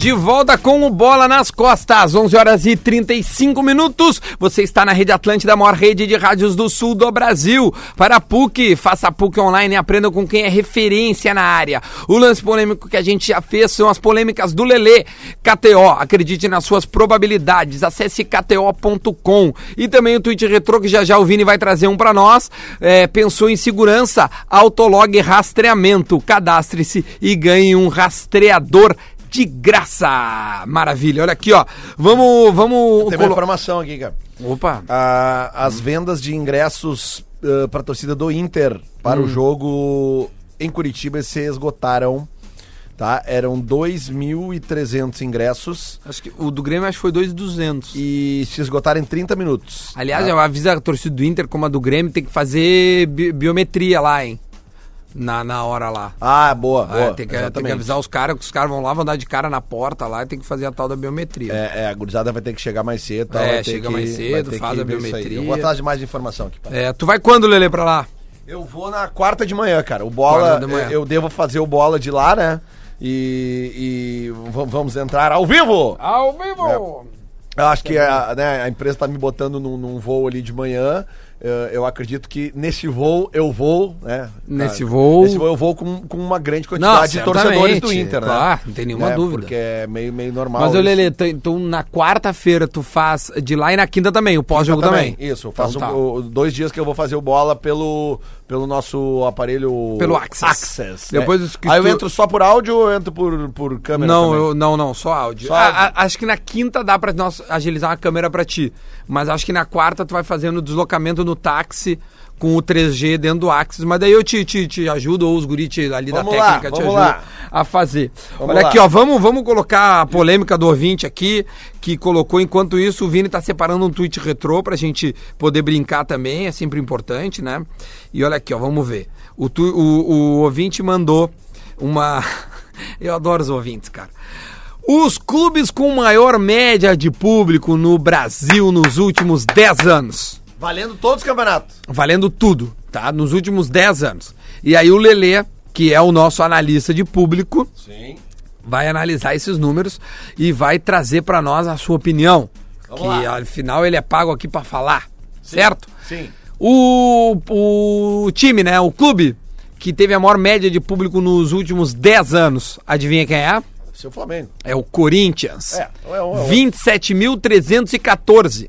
De volta com o Bola nas Costas, 11 horas e 35 minutos. Você está na Rede Atlântida, a maior rede de rádios do sul do Brasil. Para a PUC, faça a PUC online e aprenda com quem é referência na área. O lance polêmico que a gente já fez são as polêmicas do Lelê. KTO, acredite nas suas probabilidades. Acesse kto.com. E também o tweet retrô que já já o Vini vai trazer um para nós. É, pensou em segurança? Autolog rastreamento. Cadastre-se e ganhe um rastreador de graça. Maravilha. Olha aqui, ó. Vamos, vamos. Tem uma colo- informação aqui, cara. Opa. Ah, as vendas de ingressos para a torcida do Inter para o jogo em Curitiba se esgotaram. Tá? Eram 2.300 ingressos Acho que o do Grêmio acho que foi 2,200. e se esgotaram em 30 minutos. Aliás, tá? eu aviso a torcida do Inter, como a do Grêmio, tem que fazer bi- biometria lá, hein? Na, na hora lá. Ah, boa, Ah, boa. tem, que, tem que avisar os caras, que os caras vão lá, vão dar de cara na porta lá e tem que fazer a tal da biometria. É, é, a gurizada vai ter que chegar mais cedo. tal, É, vai ter chega que- mais vai cedo, faz a biometria. Eu vou atrás de mais informação aqui. É, tu vai quando, Lelê, pra lá? Eu vou na quarta de manhã, cara. O bola, Quarta de manhã. eu devo fazer o bola de lá, né? E, e vamos entrar ao vivo. Ao vivo! Eu acho que a, né, a empresa tá me botando num, num voo ali de manhã. Eu, eu acredito que nesse voo eu vou, né? Nesse Ah, vou- Nesse voo eu vou com, com uma grande quantidade de torcedores do Inter, né? claro, não tem nenhuma Né, dúvida. Porque é meio, meio normal. Mas, ô isso. Lelê, t- então na quarta-feira tu faz de lá e na quinta também, o pós-jogo também. Isso, eu Então faço tá. o- dois dias que eu vou fazer o bola pelo, pelo nosso aparelho. Pelo Access. Access né? Depois que Aí eu entro só por áudio ou eu entro por, por câmera? Não, eu, não, não, só áudio. Só Ah, áudio. ah, acho que na quinta dá pra nós agilizar a câmera pra ti. Mas acho que na quarta tu vai fazendo o deslocamento no táxi com o 3G dentro do Axis, mas daí eu te, te, te ajudo, ou os guris ali Vamos da lá, técnica te ajudam a fazer. Vamos Olha lá. aqui, ó, vamos, vamos colocar a polêmica do ouvinte aqui, que colocou, enquanto isso, o Vini tá separando um tweet retrô pra gente poder brincar também, é sempre importante, né? E olha aqui, ó, vamos ver. O, tu- o, o ouvinte mandou uma... [LAUGHS] Eu adoro os ouvintes, cara. Os clubes com maior média de público no Brasil nos últimos 10 anos Valendo todos os campeonatos. valendo tudo, tá? Nos últimos 10 anos. E aí o Lelê, que é o nosso analista de público, Sim. vai analisar esses números e vai trazer pra nós a sua opinião. Vamos que lá. afinal ele é pago aqui pra falar, certo? Sim. O, o time, né? O clube que teve a maior média de público nos últimos 10 anos, adivinha quem é? Seu Flamengo. É o Corinthians. É, é, é, é. 27.314.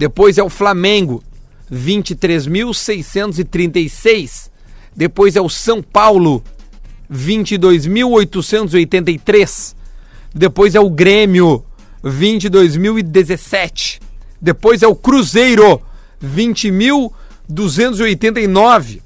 Depois é o Flamengo, 23.636. Depois é o São Paulo, 22.883. Depois é o Grêmio, 22.017. Depois é o Cruzeiro, 20.289.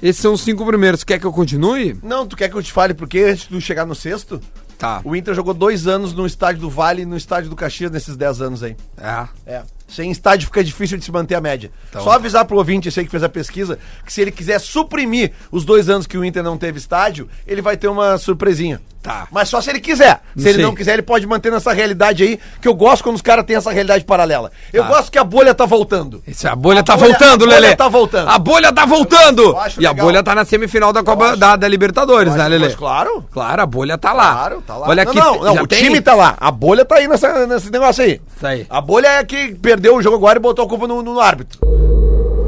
Esses são os cinco primeiros. Quer que eu continue? Não, tu quer que eu te fale por quê antes de tu chegar no sexto? Tá. O Inter jogou dois anos no estádio do Vale e no estádio do Caxias nesses 10 anos aí. É. É. Sem estádio fica difícil de se manter a média. Então. Só avisar pro ouvinte, esse aí que fez a pesquisa, que se ele quiser suprimir os dois anos que o Inter não teve estádio, ele vai ter uma surpresinha. Tá. Mas só se ele quiser. Se Sim. ele não quiser, ele pode manter nessa realidade aí, que eu gosto quando os caras têm essa realidade paralela. Eu Tá. gosto que a bolha tá voltando. Esse, a bolha A tá bolha- voltando, a bolha Lelê. tá voltando. A bolha tá voltando. E a legal. bolha tá na semifinal da Copa da, da Libertadores, né, Lelê? Mas claro. Claro, a bolha tá lá. Claro, tá lá. Olha não, aqui, não, não, o tem? time tá lá. A bolha tá aí nessa, nesse negócio aí. Isso aí. A bolha é que perdeu o jogo agora e botou a culpa no, no árbitro.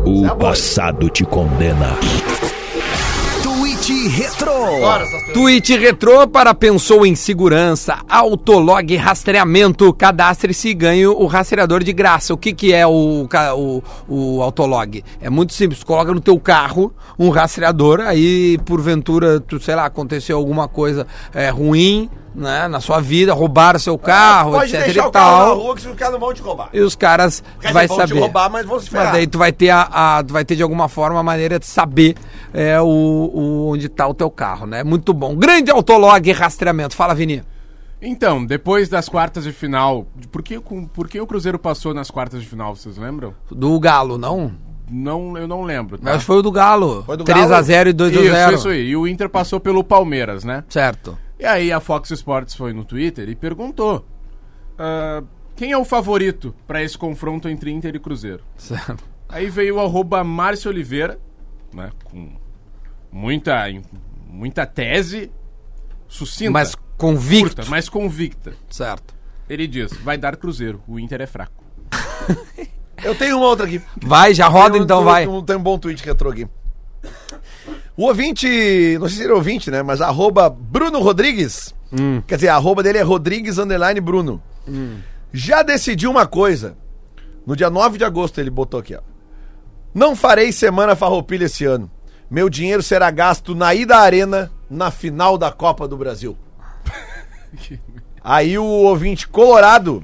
O é passado te condena. Tweet Retro. Tweet retrô para pensou em segurança, autolog rastreamento, cadastre-se e ganhe o rastreador de graça. O que que é o, o, o autolog? É muito simples, coloca no teu carro um rastreador, aí porventura, tu, sei lá, aconteceu alguma coisa é, ruim, né, na sua vida, roubaram seu carro, Pode etc deixar e o carro tal. na rua que os caras não vão te roubar. E os caras Quer vai saber. te roubar, mas vão se ferrar. Mas daí tu vai ter a, a- tu vai ter de alguma forma a maneira de saber é, o, o- onde tá o teu carro, né? Muito bom. Grande autolog e rastreamento. Fala, Vini. Então, depois das quartas de final, por que, por que o Cruzeiro passou nas quartas de final, vocês lembram? Do Galo, não? Não, eu não lembro. tá? Acho que foi o do Galo. Foi do 3x0 e 2x0. Isso, isso aí. E o Inter passou pelo Palmeiras, né? Certo. E aí a Fox Sports foi no Twitter e perguntou: ah, quem é o favorito pra esse confronto entre Inter e Cruzeiro? certo. Aí veio o arroba Márcio Oliveira, né? Com muita, muita tese, sucinta, Mas convicto. curta, mas convicta. Certo. Ele diz: vai dar Cruzeiro, o Inter é fraco. [LAUGHS] Eu tenho uma outra aqui. Vai, já roda Tem um- então, tem um- vai. Tem um, tem um bom tweet que entrou aqui. O ouvinte, não sei se ele é ouvinte, né? Mas arroba Bruno Rodrigues. Hum. Quer dizer, a arroba dele é Rodrigues underline Bruno. Já decidiu uma coisa. No dia 9 de agosto ele botou aqui, ó. Não farei semana farroupilha esse ano. Meu dinheiro será gasto na ida à arena na final da Copa do Brasil. [LAUGHS] Aí o ouvinte colorado,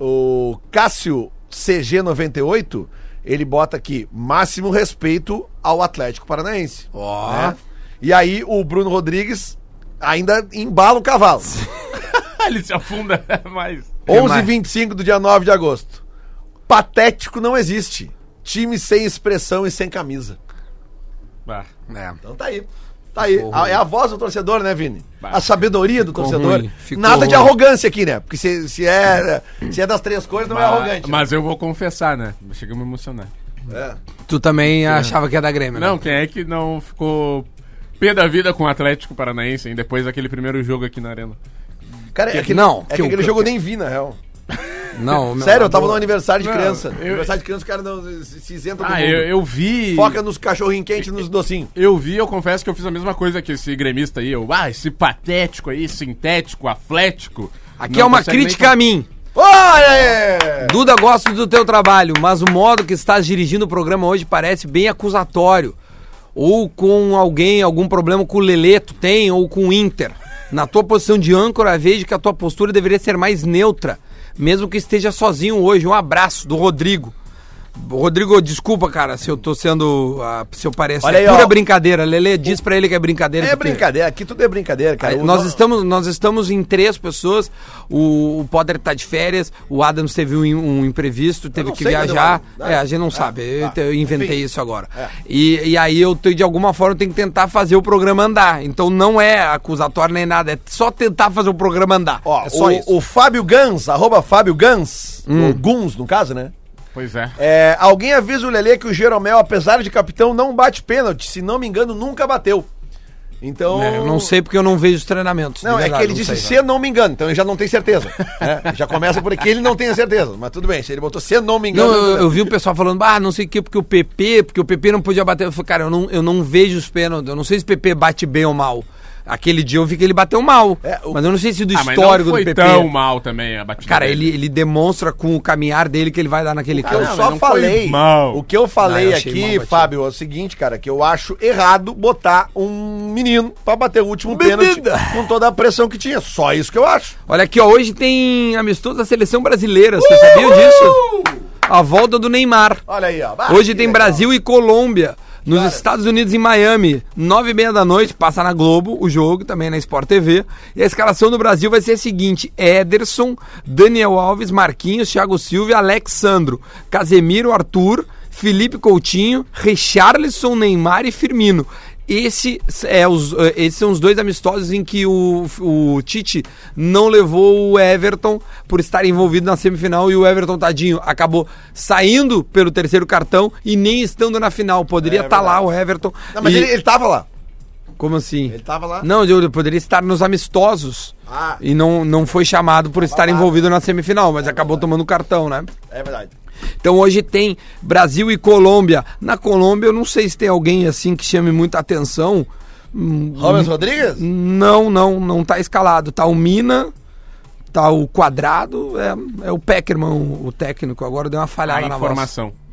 o Cássio CG98, ele bota aqui máximo respeito ao Atlético Paranaense. Ó. né? E aí o Bruno Rodrigues ainda embala o cavalo. [LAUGHS] Ele se afunda [LAUGHS] mais. 11h25 do dia 9 de agosto. Patético não existe. Time sem expressão e sem camisa. Ah, É. Então tá aí. Tá aí. A- ruim. é a voz do torcedor, né, Vini? Bah. A sabedoria do Ficou torcedor. ruim, ficou Nada de ruim. arrogância aqui, né? Porque se, se, é, se é das três coisas, não é mas, arrogante. né? mas eu vou confessar, né? Chega a me emocionar. É. Tu também achava que ia dar Grêmio, né? Não, quem é que não ficou pé da vida com o Atlético Paranaense, hein, depois daquele primeiro jogo aqui na Arena? Cara, é Que- não, é que que o- aquele que- jogo eu nem vi, na real. Não, [LAUGHS] meu- Sério, eu tava no aniversário de Não, criança. eu- Aniversário de criança, os caras não se, se isentam do Ah, mundo. eu, eu vi. Foca nos cachorrinhos quentes e nos docinhos. Eu vi, eu confesso que eu fiz a mesma coisa que esse gremista aí. Eu, ah, esse patético aí, sintético, atlético. Aqui Não é uma consegue nem crítica a mim. Olha! Duda, gosto do teu trabalho, mas o modo que estás dirigindo o programa hoje parece bem acusatório. Ou com alguém, algum problema com o Lelê, tu tem, ou com o Inter. Na tua posição de âncora, vejo que a tua postura deveria ser mais neutra. mesmo que esteja sozinho hoje. Um abraço do Rodrigo. Rodrigo, desculpa, cara, se eu tô sendo. ah, se eu pareço. Olha é aí, pura ó. brincadeira. Lele diz pra ele que é brincadeira. É brincadeira, aqui tudo é brincadeira, cara. Aí, nós, estamos, nós estamos em três pessoas. O, o Potter tá de férias, o Adams teve um, um imprevisto, teve não que viajar. É, a gente não Ah, sabe. Eu, tá. eu inventei Enfim. isso agora. É. E, e aí eu de alguma forma, tenho que tentar fazer o programa andar. Então não é acusatório nem nada, é só tentar fazer o programa andar. Ó, é só o, isso. o Fábio Gans, arroba Fábio Gans, ou Guns, no caso, né? Pois é. É, alguém avisa o Lelê que o Jeromel, apesar de capitão, não bate pênalti. Se não me engano, nunca bateu. Então. É, eu não sei porque eu não vejo os treinamentos. Não, é verdade, que ele não disse sei, se não me engano, então ele já não tem certeza. né? Já começa por aqui, ele não tem a certeza. Mas tudo bem, se ele botou se não me engano. Não, eu, eu vi o pessoal falando, ah, não sei o que, porque o PP, porque o PP não podia bater. Eu falei, cara, eu não, eu não vejo os pênaltis, eu não sei se o PP bate bem ou mal. Aquele dia eu vi que ele bateu mal. É, o- Mas eu não sei se do Ah, mas histórico não foi do PP. tão mal também a batida. Cara, dele. ele, ele demonstra com o caminhar dele que ele vai dar naquele campo. eu só falei, mal. o que eu falei Não, eu aqui. Fábio, é o seguinte, cara, que eu acho errado botar um menino pra bater o último pênalti com toda a pressão que tinha. Só isso que eu acho. Olha aqui, ó, hoje tem amistoso da seleção brasileira, você sabia disso? A volta do Neymar. Olha aí, ó. Ah, Hoje tem legal. Brasil e Colômbia. Nos Estados Unidos, em Miami, nove e meia da noite, passa na Globo o jogo, também na Sport TV. E a escalação do Brasil vai ser a seguinte: Ederson, Daniel Alves, Marquinhos, Thiago Silva, Alexandro, Casemiro, Arthur, Felipe Coutinho, Richarlison, Neymar e Firmino. Esse é os, eh, esses são os dois amistosos em que o, o Tite não levou o Everton por estar envolvido na semifinal e o Everton, tadinho, acabou saindo pelo terceiro cartão e nem estando na final. Poderia É estar lá verdade. o Everton. Não, mas E- ele, ele tava lá. Como assim? Ele tava lá. Não, ele poderia estar nos amistosos. Ah. E não, não foi chamado por estar envolvido na semifinal, mas acabou tomando cartão, né? É verdade. Então hoje tem Brasil e Colômbia. Na Colômbia eu não sei se tem alguém assim que chame muita atenção. Hum, Rubens Rodrigues? Não, não, não tá escalado. Tá o Mina, tá o Quadrado, é, é o Peckerman, o, o técnico. Agora deu uma falhada A na informação. voz.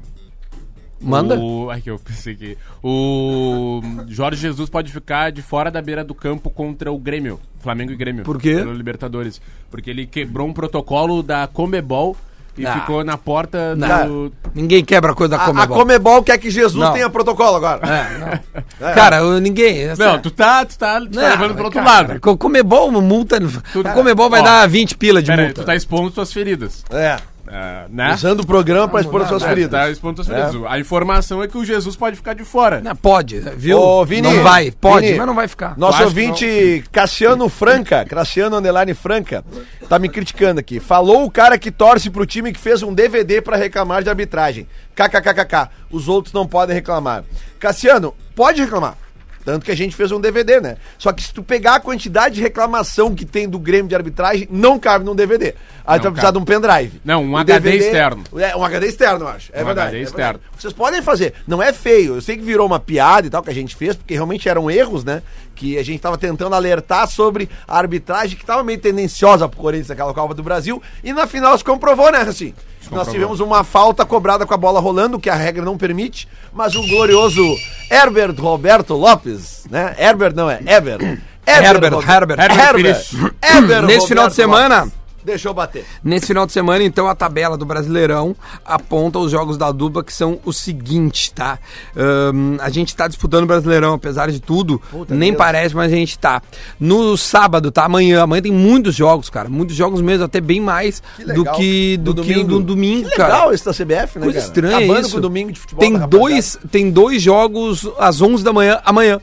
Manda? O... Ai, que eu pensei que. O Jorge Jesus pode ficar de fora da beira do campo contra o Grêmio. Flamengo e Grêmio. Por quê? Pelo Libertadores. Porque ele quebrou um protocolo da Comebol e Ah. ficou na porta Não. do. Ninguém quebra a coisa da A, a Comebol. Comebol quer que Jesus Não. tenha protocolo agora. É, [LAUGHS] não. Cara, eu- ninguém. essa- Não, tu tá, tu tá, tu tá Não, levando pro outro cara, lado. Co- Comebol, multa. Tudo- Comebol vai Ó, dar 20 pila de Pera aí, multa. tu tá expondo tuas feridas. É. Ah, né? Usando o programa pra expor as suas É, tu feridas. tá expondo feridas. A informação é que o Jesus pode ficar de fora. Não, pode, viu? Ô, Vini, não vai, pode, Vini, mas não vai ficar. Nosso ouvinte Cassiano Franca, Cassiano Underline Franca, tá me criticando aqui. Falou o cara que torce pro time que fez um DVD pra reclamar de arbitragem. KKKKK. Os outros não podem reclamar. Cassiano, pode reclamar. Tanto que a gente fez um DVD, né? Só que se tu pegar a quantidade de reclamação que tem do Grêmio de arbitragem, não cabe num DVD. Aí tu vai precisar de um pendrive. Não, um O HD externo. É, um HD externo, eu acho. É Um verdade. HD é externo. verdade. Vocês podem fazer. Não é feio. Eu sei que virou uma piada e tal que a gente fez, porque realmente eram erros, né? Que a gente tava tentando alertar sobre a arbitragem que tava meio tendenciosa pro Corinthians naquela Copa do Brasil. E na final se comprovou, né, assim? Nós comprovou. tivemos uma falta cobrada com a bola rolando, que a regra não permite, mas o glorioso Herbert Roberto Lopes, né? Herbert não é, Eber. Herbert, Rob- Herbert. Herbert Pires. Herbert Nesse final de semana- Lopes. Deixou bater. Nesse final de semana, então, a tabela do Brasileirão aponta os jogos da dupla que são o seguinte, tá? Ahn, a gente tá disputando o Brasileirão, apesar de tudo, Puta nem Deus. parece, mas a gente tá. No sábado, tá? Amanhã. Amanhã tem muitos jogos, cara. Muitos jogos mesmo, até bem mais Que do que do No que domingo. do domingo, Que cara. legal esse da CBF, né, Coisa cara? estranha Acabando isso. domingo de futebol tem dois, tem dois jogos às 11 da manhã amanhã.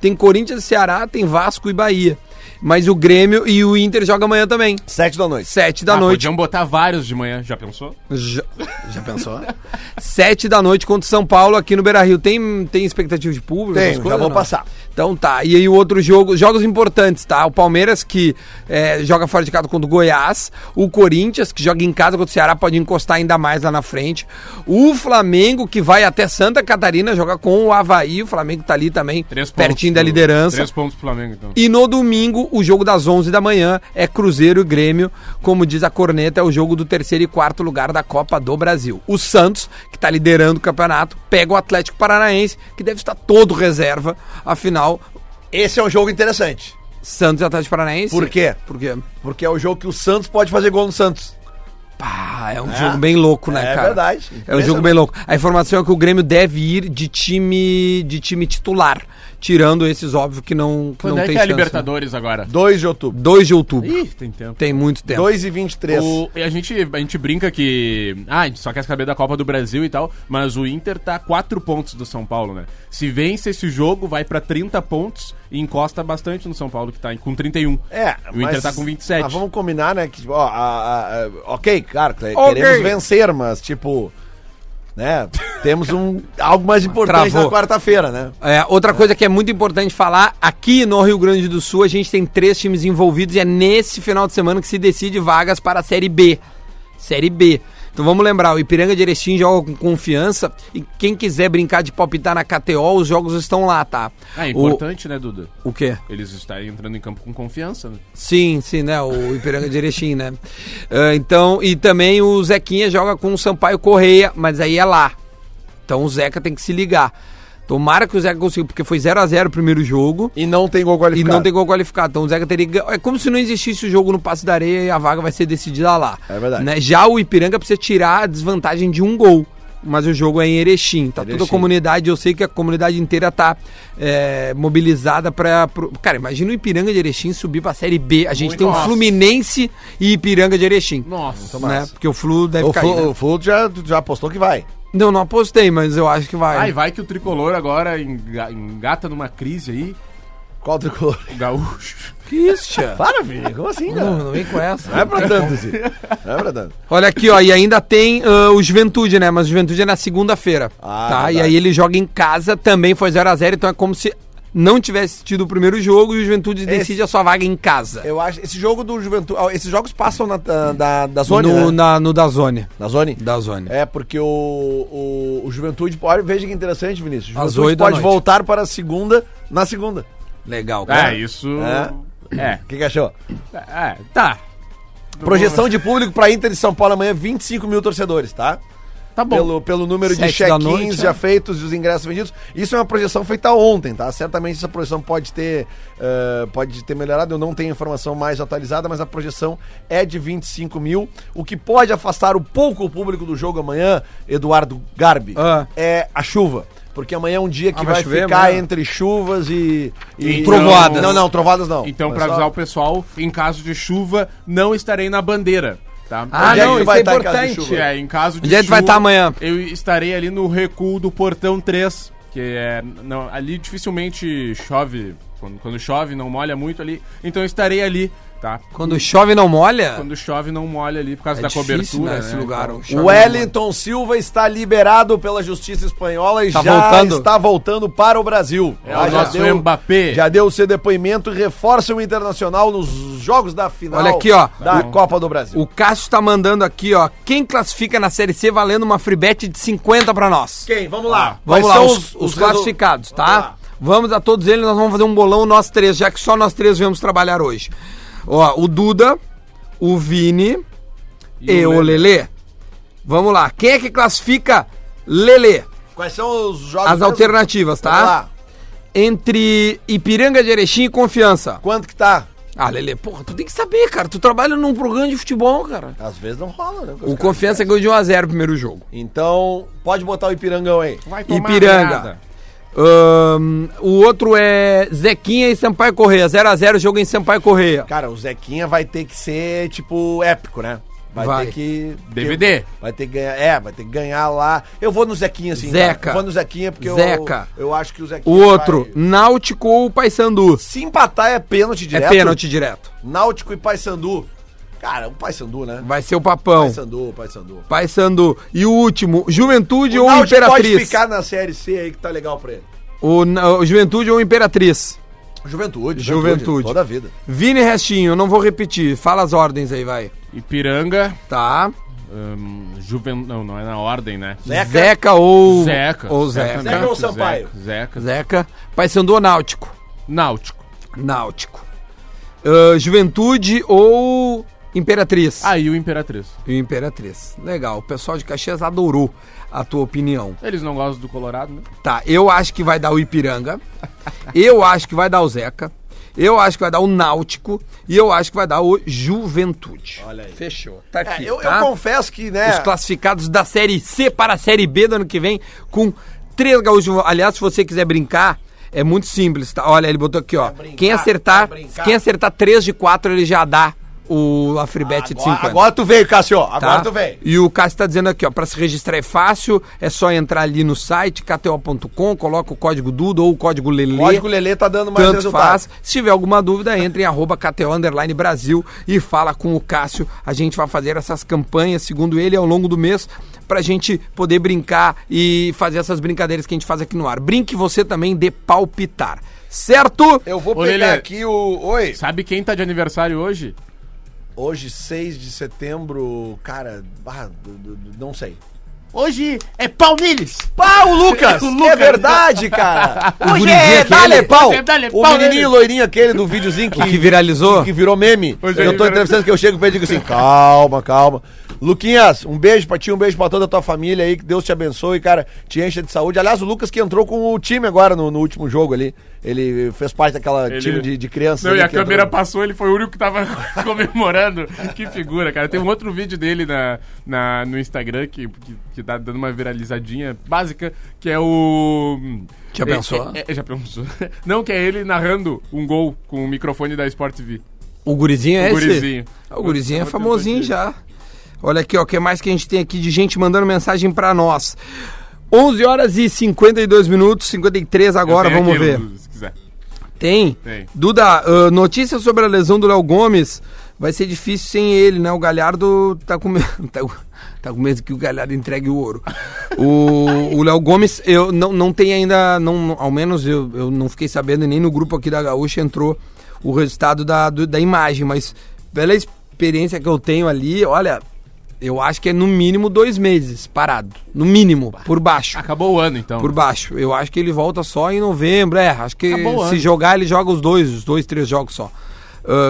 Tem Corinthians e Ceará, tem Vasco e Bahia. Mas o Grêmio e o Inter jogam amanhã também. Sete da noite. Sete da Ah, noite. Podiam botar vários de manhã, já pensou? Já, já pensou? [LAUGHS] Sete da noite contra o São Paulo aqui no Beira Rio. Tem, tem expectativa de público? Tem, essas já coisas, vou não? passar. Então tá. E aí o outro jogo, jogos importantes, tá? O Palmeiras que é, joga fora de casa contra o Goiás. O Corinthians que joga em casa contra o Ceará, pode encostar ainda mais lá na frente. O Flamengo que vai até Santa Catarina jogar com o Havaí. O Flamengo tá ali também, Três pontos pertinho da pro- liderança. Três pontos pro Flamengo, então. E no domingo, o jogo das 11 da manhã é Cruzeiro e Grêmio. Como diz a corneta, é o jogo do terceiro e quarto lugar da Copa do Brasil. O Santos, que está liderando o campeonato, pega o Atlético Paranaense, que deve estar todo reserva. Afinal, Esse é um jogo interessante. Santos e Atlético Paranaense. Por quê? Por quê? Porque é o jogo que o Santos pode fazer gol no Santos. Pá, é um jogo bem louco, né, É cara? verdade. É um jogo bem louco. A informação é que o Grêmio deve ir de time de time titular, tirando esses óbvio que não que Quando não é tem que é a chance, né? Libertadores agora? 2 de outubro. 2 de outubro. Ih, tem tempo. Tem muito tempo. 2 e 23. O, e a, gente, a gente brinca que. Ah, a gente só quer saber da Copa do Brasil e tal, mas o Inter tá a 4 pontos do São Paulo, né? Se vence esse jogo, vai pra 30 pontos e encosta bastante no São Paulo, que tá em- com 31. É, O Inter tá com 27. Mas vamos combinar, né? Que, ó, a- a- a- ok, claro, que Ok. queremos vencer, mas, tipo, né? Temos um, algo mais importante Travou. na quarta-feira, né? É, outra coisa que é muito importante falar, aqui no Rio Grande do Sul a gente tem três times envolvidos e é nesse final de semana que se decide vagas para a Série B. Série B. Então vamos lembrar, o Ipiranga de Erechim joga com confiança e quem quiser brincar de palpitar na KTO, os jogos estão lá, tá? Ah, é importante, né, Duda? O, o quê? Eles estarem entrando em campo com confiança, né? Sim, sim, né? O Ipiranga de Erechim, né? Ah, então, e também o Zequinha joga com o Sampaio Correia, mas aí é lá. Então o Zeca tem que se ligar. Tomara que o Zeca consiga, porque foi 0 a 0 o primeiro jogo. E não tem gol E qualificado. não tem gol qualificado. Então o Zeca teria. É como se não existisse o jogo no Passe da Areia e a vaga vai ser decidida lá. É verdade. Né? Já o Ipiranga precisa tirar a desvantagem de um gol. Mas o jogo é em Erechim. Tá toda a Erechim. comunidade, eu sei que a comunidade inteira tá é, mobilizada pra. Pro... Cara, imagina o Ipiranga de Erechim subir pra Série B. A gente Muito tem um massa. Fluminense e Ipiranga de Erechim. Nossa. Né? Porque o Flu deve O, cair. Fu- né? o Fulton já, já apostou que vai. Não, não apostei, mas eu acho que vai. Ai, vai que o tricolor agora enga- engata numa crise aí. Qual tricolor? O gaúcho. Que isso, tia? Para, filho. Como assim, cara? Não, não vem com essa. Não é pra tanto, assim. Não é pra tanto. Olha aqui, ó, e ainda tem ah, o Juventude, né? Mas o Juventude é na segunda-feira. Ah, tá? E verdade. aí ele joga em casa, também foi 0x0, então é como se não tivesse tido o primeiro jogo e o Juventude decide a sua vaga em casa. Eu acho. Esse jogo do Juventude. Esses jogos passam na, da, da, da Zone, no, né? na, no da Zone. Na Zone? Da Zone. É, porque o, o, o Juventude pode. Veja que interessante, Vinícius. O Às Juventude da pode noite. voltar para a segunda na segunda. Legal, cara. É, isso. É. É. O que, que achou? É, tá. Projeção de público para Inter de São Paulo amanhã, 25 mil torcedores, tá? Tá bom. Pelo, pelo número de Sete da check-ins já é. feitos e os ingressos vendidos. Isso é uma projeção feita ontem, tá? Certamente essa projeção pode ter, eh, pode ter melhorado. Eu não tenho informação mais atualizada, mas a projeção é de 25 mil. O que pode afastar um pouco o público do jogo amanhã, Eduardo Garbi, Ah. é a chuva. Porque amanhã é um dia que Ah, vai vai, chover ficar amanhã? entre chuvas e, e- Então- Trovoadas. Não, não, trovadas não. Então, só- avisar o pessoal, em caso de chuva, não estarei na bandeira. Tá? Ah, Onde é não, que isso vai é estar em caso de importante. chuva? É, em caso de Onde é que vai estar amanhã? Eu estarei ali no recuo do portão 3, que é. Não, ali dificilmente chove. Quando, quando chove, não molha muito ali. Então eu estarei ali, tá? Quando chove não molha? Quando chove, não molha ali por causa É da difícil, cobertura. né, esse lugar, Então, Wellington Silva está liberado pela Justiça Espanhola e Tá já voltando? está voltando para o Brasil. É Ah, o já nosso Mbappé. Já deu o seu depoimento e reforça o Internacional nos jogos da final Olha aqui, ó. da. Copa do Brasil. O Cássio tá mandando aqui, ó. Quem classifica na Série C valendo uma free bet de 50 pra nós. Quem? Vamos lá. Vamos Quais lá, os, os resu- classificados, Vamos tá? lá. Vamos a todos eles, nós vamos fazer um bolão nós três, já que só nós três viemos trabalhar hoje. Ó, o Duda, o Vini e, o Lelê. Vamos lá, quem é que classifica Lelê? Quais são os jogos? As alternativas, Vamos tá? lá. Entre Ipiranga de Erechim e Confiança. Quanto que tá? Ah, Lelê, porra, tu tem que saber, cara. Tu trabalha num programa de futebol, cara. Às vezes não rola, né? O Confiança ganhou de 1x0 o primeiro jogo. Então, pode botar o Ipirangão aí. Vai tomar Ipiranga. nada. Ahn, o outro é Zequinha e Sampaio Correia. 0x0 jogo em Sampaio Correia. Cara, o Zequinha vai ter que ser, tipo, épico, né? Vai, Vai. ter que. DVD. Vai ter que ganhar. É, vai ter que ganhar lá. Eu vou no Zequinha, assim. Zeca. vou no Zequinha porque Zeca. eu. Eu acho que o Zequinha. O outro, vai- Náutico ou Paysandu? Se empatar é pênalti direto. É pênalti direto. Náutico e Paysandu. Cara, o Paysandu, né? Vai ser o papão. Paysandu, Paysandu. Paysandu. E o último, Juventude O ou Náutico Imperatriz? pode ficar na Série C aí que tá legal pra ele. O, o Juventude ou Imperatriz? Juventude, Juventude. Toda a vida. Vini Restinho, eu não vou repetir. Fala as ordens aí, vai. Ipiranga. Tá. hum, Juven... Não, não é na ordem, né? Zeca. Zeca ou... Zeca. Ou Zeca. Zeca ou Sampaio? Zeca. Zeca. Paysandu ou Náutico? Náutico. Náutico. Ah, Juventude ou Imperatriz? Aí o Imperatriz. E o Imperatriz. Legal. O pessoal de Caxias adorou a tua opinião. Eles não gostam do Colorado, né? Tá, eu acho que vai dar o Ipiranga. [LAUGHS] eu acho que vai dar o Zeca. Eu acho que vai dar o Náutico e eu acho que vai dar o Juventude. Olha aí. Fechou. Tá É, aqui. eu, eu tá? confesso que, né? Os classificados da Série C para a Série B do ano que vem, com três gaúchos. Aliás, se você quiser brincar, é muito simples, tá? Olha, ele botou aqui, ó. brincar, quem acertar, brincar. quem acertar 3 de 4, ele já dá o a free bet de 50. Agora, tu veio, Cássio. tá? Agora tu veio. E o Cássio tá dizendo aqui, ó, pra se registrar é fácil, é só entrar ali no site kto.com, coloca o código Duda ou o código Lelê. Código Lelê tá dando mais Tanto resultado. faz. Se tiver alguma dúvida, entre em arroba KTO Underline Brasil e fala com o Cássio. A gente vai fazer essas campanhas, segundo ele, ao longo do mês, pra gente poder brincar e fazer essas brincadeiras que a gente faz aqui no ar. Brinque você também de palpitar. Certo? Eu vou Ô, pegar Lelê. aqui o. Oi. Sabe quem tá de aniversário hoje? Hoje, 6 de setembro, cara, ah, não sei. Hoje é Palmeiras. Pá, [LAUGHS] o Lucas! É Lucas. verdade, cara! [LAUGHS] Hoje é? Dale Pau! Hoje é Dale O Pau menininho loirinho aquele do videozinho que, que viralizou? que virou meme. Hoje é eu tô viralizou. entrevistando que eu chego pra ele e digo assim, calma, calma. Luquinhas, um beijo pra ti, um beijo pra toda a tua família aí, que Deus te abençoe, cara, te encha de saúde. Aliás, o Lucas que entrou com o time agora no, no último jogo ali, ele fez parte daquela Ele- time de, de crianças. Não, e a câmera entrou. passou, ele foi o único que tava [LAUGHS] comemorando. Que figura, cara. Tem um outro vídeo dele na, na, no Instagram que, que, que tá dando uma viralizadinha básica, que é o. Já pensou? É, é- é- já pensou. [LAUGHS] Não, que é ele narrando um gol com o microfone da Sport TV. O gurizinho é O esse? gurizinho. Ah, O gurizinho é famosinho já. Olha aqui, ó, o que mais que a gente tem aqui de gente mandando mensagem pra nós. 11 horas e 52 minutos, 53 agora, vamos aqui, ver. Se quiser. Tem? Tem. Duda, ah, notícia sobre a lesão do Léo Gomes. Vai ser difícil sem ele, né? O Galhardo tá com medo. [LAUGHS] Tá, com medo que o Galhardo entregue o ouro. O o Léo Gomes, eu não, não tem ainda. Não, ao menos eu, eu não fiquei sabendo, e nem no grupo aqui da Gaúcha entrou o resultado da, do- da imagem, mas pela experiência que eu tenho ali, olha. Eu acho que é no mínimo dois meses parado. No mínimo, por baixo. Acabou o ano, então. Por baixo. Eu acho que ele volta só em novembro. É, acho que se jogar, ele joga os dois, os dois, três jogos só.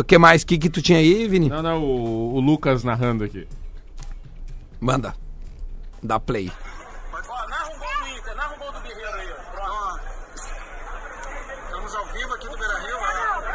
O que mais? O que, que tu tinha aí, Vini? Não, não, o, o Lucas narrando aqui. Manda. Dá play. Ó, narra um gol do Inter, narra um gol do Guerreiro aí. Pronto. Estamos ao vivo aqui do Beira Rio. Guerreiro.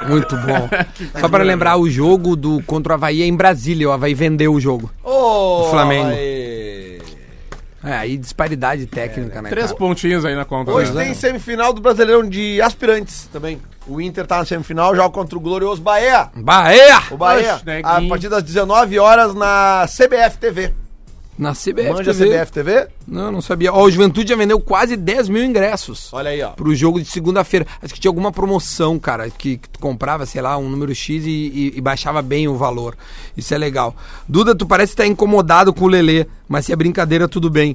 [LAUGHS] Muito bom. [LAUGHS] Só para lembrar, o jogo do contra o Havaí é em Brasília. O Havaí vendeu o jogo. Ô, O Flamengo. aí. É, aí disparidade técnica, né? Três cara? pontinhos aí na conta. Hoje né? tem semifinal do Brasileirão de aspirantes também. O Inter tá na semifinal, joga contra o glorioso Bahia. Bahia! O Bahia, Oxe, neguinho. a partir das 19 horas na CBF TV. Na CBF Manja TV. CBF TV? Não, não sabia. Ó, o Juventude já vendeu quase 10 mil ingressos. Olha aí, ó. pro jogo de segunda-feira. Acho que tinha alguma promoção, cara, que, que tu comprava, sei lá, um número X e, e- e baixava bem o valor. Isso é legal. Duda, tu parece estar incomodado com o Lelê, mas se é brincadeira, tudo bem.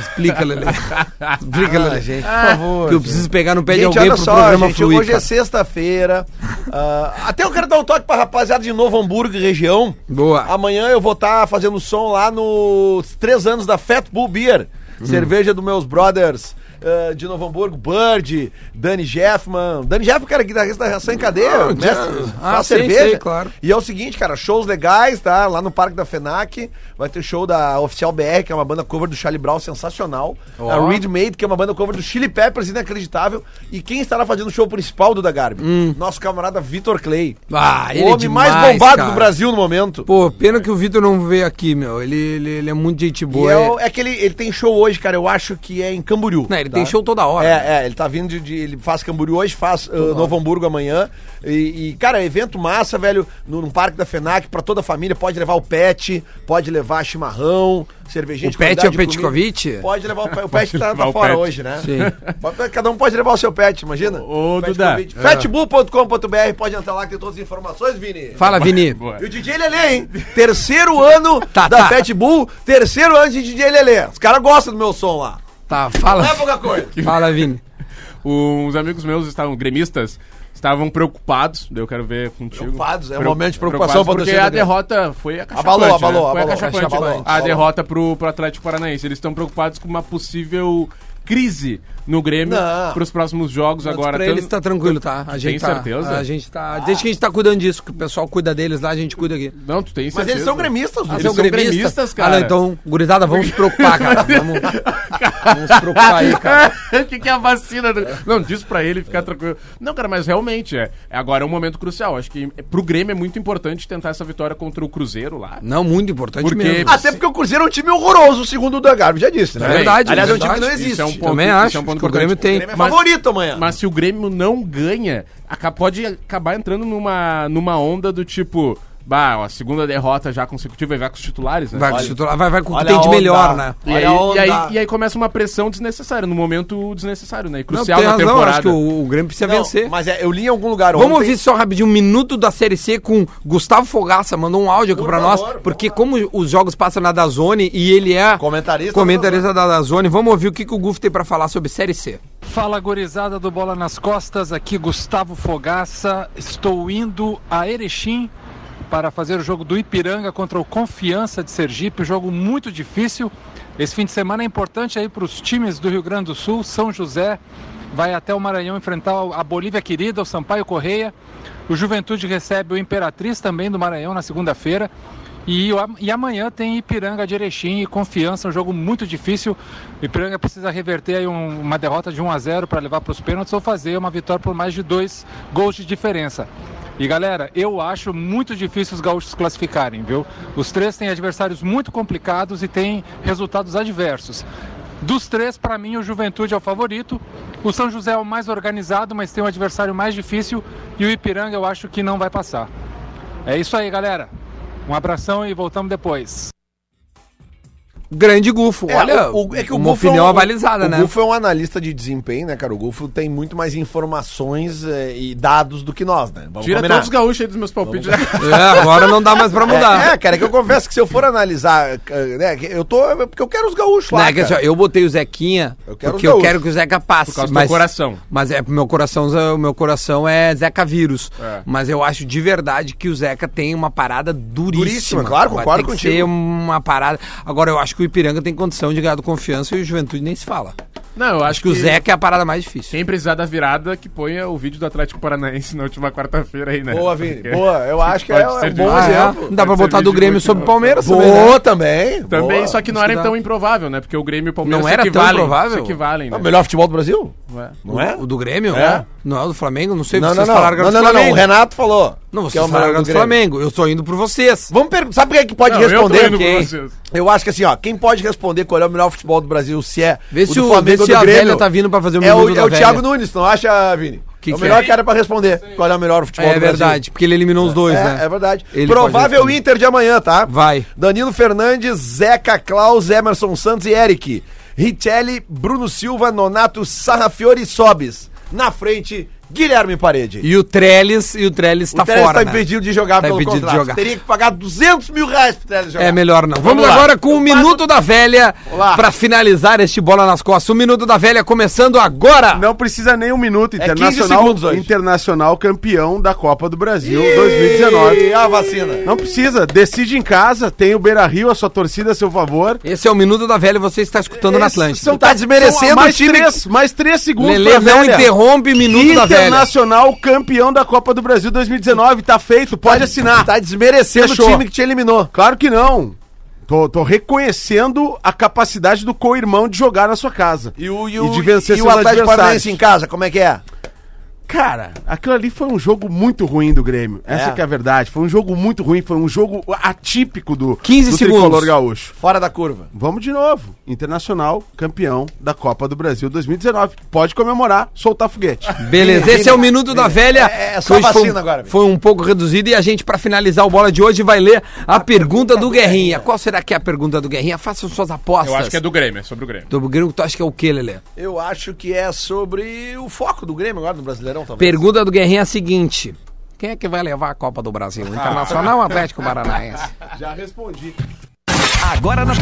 Explica, Lelê. [LAUGHS] Explica, Ah, Lelê. gente, por favor. que eu preciso pegar no pé de Gente, alguém olha pro só, programa gente, fluir. hoje é cara. sexta-feira. Ah, até eu quero dar um toque pra rapaziada de Novo Hamburgo e região. Boa. Amanhã eu vou estar fazendo som lá nos três anos da Fat Bull Beer. Hum. Cerveja dos meus brothers ah, de Novo Hamburgo, Bird, Dani Jeffman. Dani Jeffman, cara, guitarrista da Ração em Cadeia, Ah, mestre, já- ah, sei, cerveja. sei, claro. E é o seguinte, cara, shows legais, tá? Lá no Parque da FENAC. Vai ter show da Oficial BR, que é uma banda cover do Charlie Brown sensacional. Ó. A Reed Made, que é uma banda cover do Chili Peppers, inacreditável. E quem estará fazendo o show principal do da Garbi? Nosso camarada Vitor Clay. Ah, o é homem demais, mais bombado cara. do Brasil no momento. Pô, pena que o Vitor não veio aqui, meu. Ele, ele, ele é muito gente boa. é, é- é que ele, ele tem show hoje, cara, eu acho que é em Camboriú. Não, ele tá? tem show toda hora. né? É, é, ele tá vindo de, de- Ele faz Camboriú hoje, faz uh, Novo Hamburgo amanhã. E, e, cara, evento massa, velho, no, no Parque da FENAC, pra toda a família. Pode levar o pet, pode levar chimarrão, cervejinha O de pet é o Petkovic? Pode levar o pet. O [LAUGHS] pet tá, tá o fora pet. hoje, né? Sim. Cada um pode levar o seu pet, imagina. Ô, Pet Duda. Covid. Fatbull.com.br, pode entrar lá que tem todas as informações, Vini. Fala, Vini. Boa. E o DJ Lelê, hein? Terceiro ano Tá, da tá. Fat Bull, terceiro ano de DJ Lelê. Os caras gostam do meu som lá. Tá, fala. Não é pouca coisa. [LAUGHS] Fala, Vini. [LAUGHS] Uns amigos meus estavam, gremistas, estavam preocupados. Eu quero ver contigo. Preocupados? É um momento de preocupação preocupados Porque a derrota foi acachapante. Abalou, abalou, né? Foi abalou, acachapante. abalou, A abalou. derrota pro, pro Atlético Paranaense. Eles estão preocupados com uma possível crise no Grêmio Não. pros próximos jogos Mas agora. pra eles tá tranquilo, tá? A gente Tem tá, certeza? A gente tá. Desde que a gente tá cuidando disso, que o pessoal cuida deles lá, a gente cuida aqui. Não, tu tem Mas certeza. eles são gremistas, Ah, eles são gremistas? gremistas, cara. Ah, não, então, gurizada, vamos se preocupar, cara. [LAUGHS] Vamos, vamos se preocupar aí, cara. O [LAUGHS] que, que é a vacina? do- Não, diz pra ele ficar tranquilo. Não, cara, mas realmente é. é Agora é um momento crucial. Acho que pro Grêmio é muito importante tentar essa vitória contra o Cruzeiro lá. Não, muito importante Porque- mesmo. Até porque o Cruzeiro é um time horroroso, segundo o Dan Garbi já disse, né? É verdade, Aliás, é um verdade. time que não Isso existe. é um ponto- Também isso acho é um ponto que o Grêmio importante. tem. O Grêmio é Mas- favorito amanhã. Mas se o Grêmio não ganha, pode acabar entrando numa, numa onda do tipo. Bah, ó, a segunda derrota já consecutiva e vai com os titulares, né? Vai, com o titular, vai, vai com o que olha tem a de onda. melhor, né? E Olha aí, onda. e, aí, e aí começa uma pressão desnecessária, no momento desnecessário, né? E Não, crucial tem na razão, temporada. acho que o, o Grêmio precisa Não, vencer. Mas é, eu li em algum lugar Vamos ontem... ouvir só rapidinho um minuto da Série C com Gustavo Fogaça, mandou um áudio aqui Por pra favor, nós, por porque como os jogos passam na Dazone e ele é Comentarista comentarista da Dazone, vamos ouvir o que, que o Guf tem pra falar sobre Série C. Fala gurizada do Bola nas Costas, aqui Gustavo Fogaça. Estou indo a Erechim para fazer o jogo do Ipiranga contra o Confiança de Sergipe, jogo muito difícil. Esse fim de semana é importante aí para os times do Rio Grande do Sul. São José vai até o Maranhão enfrentar a Bolívia querida, o Sampaio Correia. O Juventude recebe o Imperatriz também do Maranhão na segunda-feira. E, e amanhã tem Ipiranga de Erechim e Confiança, um jogo muito difícil. Ipiranga precisa reverter um- uma derrota de 1 a 0 para levar para os pênaltis ou fazer uma vitória por mais de dois gols de diferença. E galera, eu acho muito difícil os gaúchos classificarem, viu? Os três têm adversários muito complicados e têm resultados adversos. Dos três, para mim, o Juventude é o favorito. O São José é o mais organizado, mas tem um adversário mais difícil. E o Ipiranga eu acho que não vai passar. É isso aí, galera. Um abração e voltamos depois. Grande Gufo, É, olha, o- o- é que o uma Gufo é opinião um- avalizada, o né? Gufo é um analista de desempenho, né, cara? O Gufo tem muito mais informações eh, e dados do que nós, né? Vamos Tira combinar. todos os gaúchos aí dos meus palpites. né? É, agora não dá mais pra mudar. É, é, cara, é que eu confesso que se eu for analisar, eh, né, que eu tô, é porque eu quero os gaúchos lá, Né, que assim, ó, cara. eu botei o Zequinha Eu quero porque eu quero que o Zeca passe. Por causa do mas, teu coração. Mas é pro meu coração, o meu coração é Zeca vírus. É. Mas eu acho de verdade que o Zeca tem uma parada duríssima. Duríssima, claro, Vai concordo ter que contigo. ser uma parada. Agora eu acho que o Ipiranga tem condição de ganhar do confiança e o Juventude nem se fala. Não, eu acho Acho que o Zeca é a parada mais difícil. Quem precisar da virada, que ponha o vídeo do Atlético Paranaense na última quarta-feira aí, né? Boa, Vini. Porque- Boa, eu [LAUGHS] acho que é, é um bom de- Ah, é? Dá pra botar do Grêmio sobre o. Palmeiras também, Boa né? também. Também, boa. só que não Acho era que tão improvável, né? Porque o Grêmio e o Palmeiras Não era tão improvável? se equivalem, É né? o melhor futebol do Brasil? Ué. Não é? O do Grêmio? É. Não é o do Flamengo? Não sei Não, não, vocês não. falaram que Não, não, não, não. O Renato falou. Não, que vocês é o falaram do do. Flamengo. Eu tô indo por vocês. Vamos perguntar. Sabe quem é que pode Não, eu tô responder? indo por quem? vocês. Eu acho que assim, ó, quem pode responder qual é o melhor futebol do Brasil, se é Vê se do o- Flamengo vê ou do Grêmio, velha tá vindo pra fazer o é o, é o Thiago. Nunes, não acha, Vini? Que é o que melhor é? cara pra responder qual é o melhor futebol É do Brasil. verdade, porque ele eliminou os dois, é, né? É verdade. Ele Provável. Inter de amanhã, tá? Vai. Danilo Fernandes, Zeca Klaus, Emerson Santos e Eric. Richelli, Bruno Silva, Nonato, Sarrafiore e Sobis. Na frente, Guilherme Parede. E o Trellis, e o Trellis tá o Teles fora, tá né? impedido de jogar Tá pelo impedido de contrato. jogar. Teria que pagar 200 mil reais pro Teles jogar. É melhor não. Vamos, Vamos agora com o Minuto da Velha pra finalizar este Bola nas Costas. O Minuto da Velha começando agora. Não precisa nem um minuto. É 15 Internacional, segundos hoje. internacional campeão da Copa do Brasil 2019. E a vacina. Não precisa, decide em casa, tem o Beira Rio, a sua torcida a seu favor. Esse é o Minuto da Velha e você está escutando na Esses Atlântida. são- tá desmerecendo mais o time- Três, mais três segundos pra não velha. interrompe Minuto da Velha. Internacional campeão da Copa do Brasil 2019. Tá feito, pode assinar. Tá desmerecendo Fechou. o time que te eliminou. Claro que não. Tô, tô reconhecendo a capacidade do co-irmão de jogar na sua casa. E o, E de vencer e o seus Atlético adversários. Paranaense em casa, como é que é? Cara, aquilo ali foi um jogo muito ruim do Grêmio. Essa É. que é a verdade. Foi um jogo muito ruim, foi um jogo atípico do, 15 do segundos. tricolor gaúcho. Fora da curva. Vamos de novo. Internacional, campeão da Copa do Brasil 2019. Pode comemorar, soltar foguete. Beleza, esse é o Minuto da Velha. É- é só Hoje foi, vacina um- agora, Vini. Foi um pouco reduzido e a gente, pra finalizar o Bola de hoje, vai ler a, pergunta do Guerrinha. Qual será que é a pergunta do Guerrinha? Façam suas apostas. Eu acho que é do Grêmio, é sobre o Grêmio. Do Grêmio, tu acha que é o que, Lelê? Eu acho que é sobre o foco do Grêmio agora no Brasileirão também. Pergunta do Guerrinha é a seguinte: quem é que vai levar a Copa do Brasil? Internacional ou Atlético Paranaense? [LAUGHS] Já respondi. Agora na.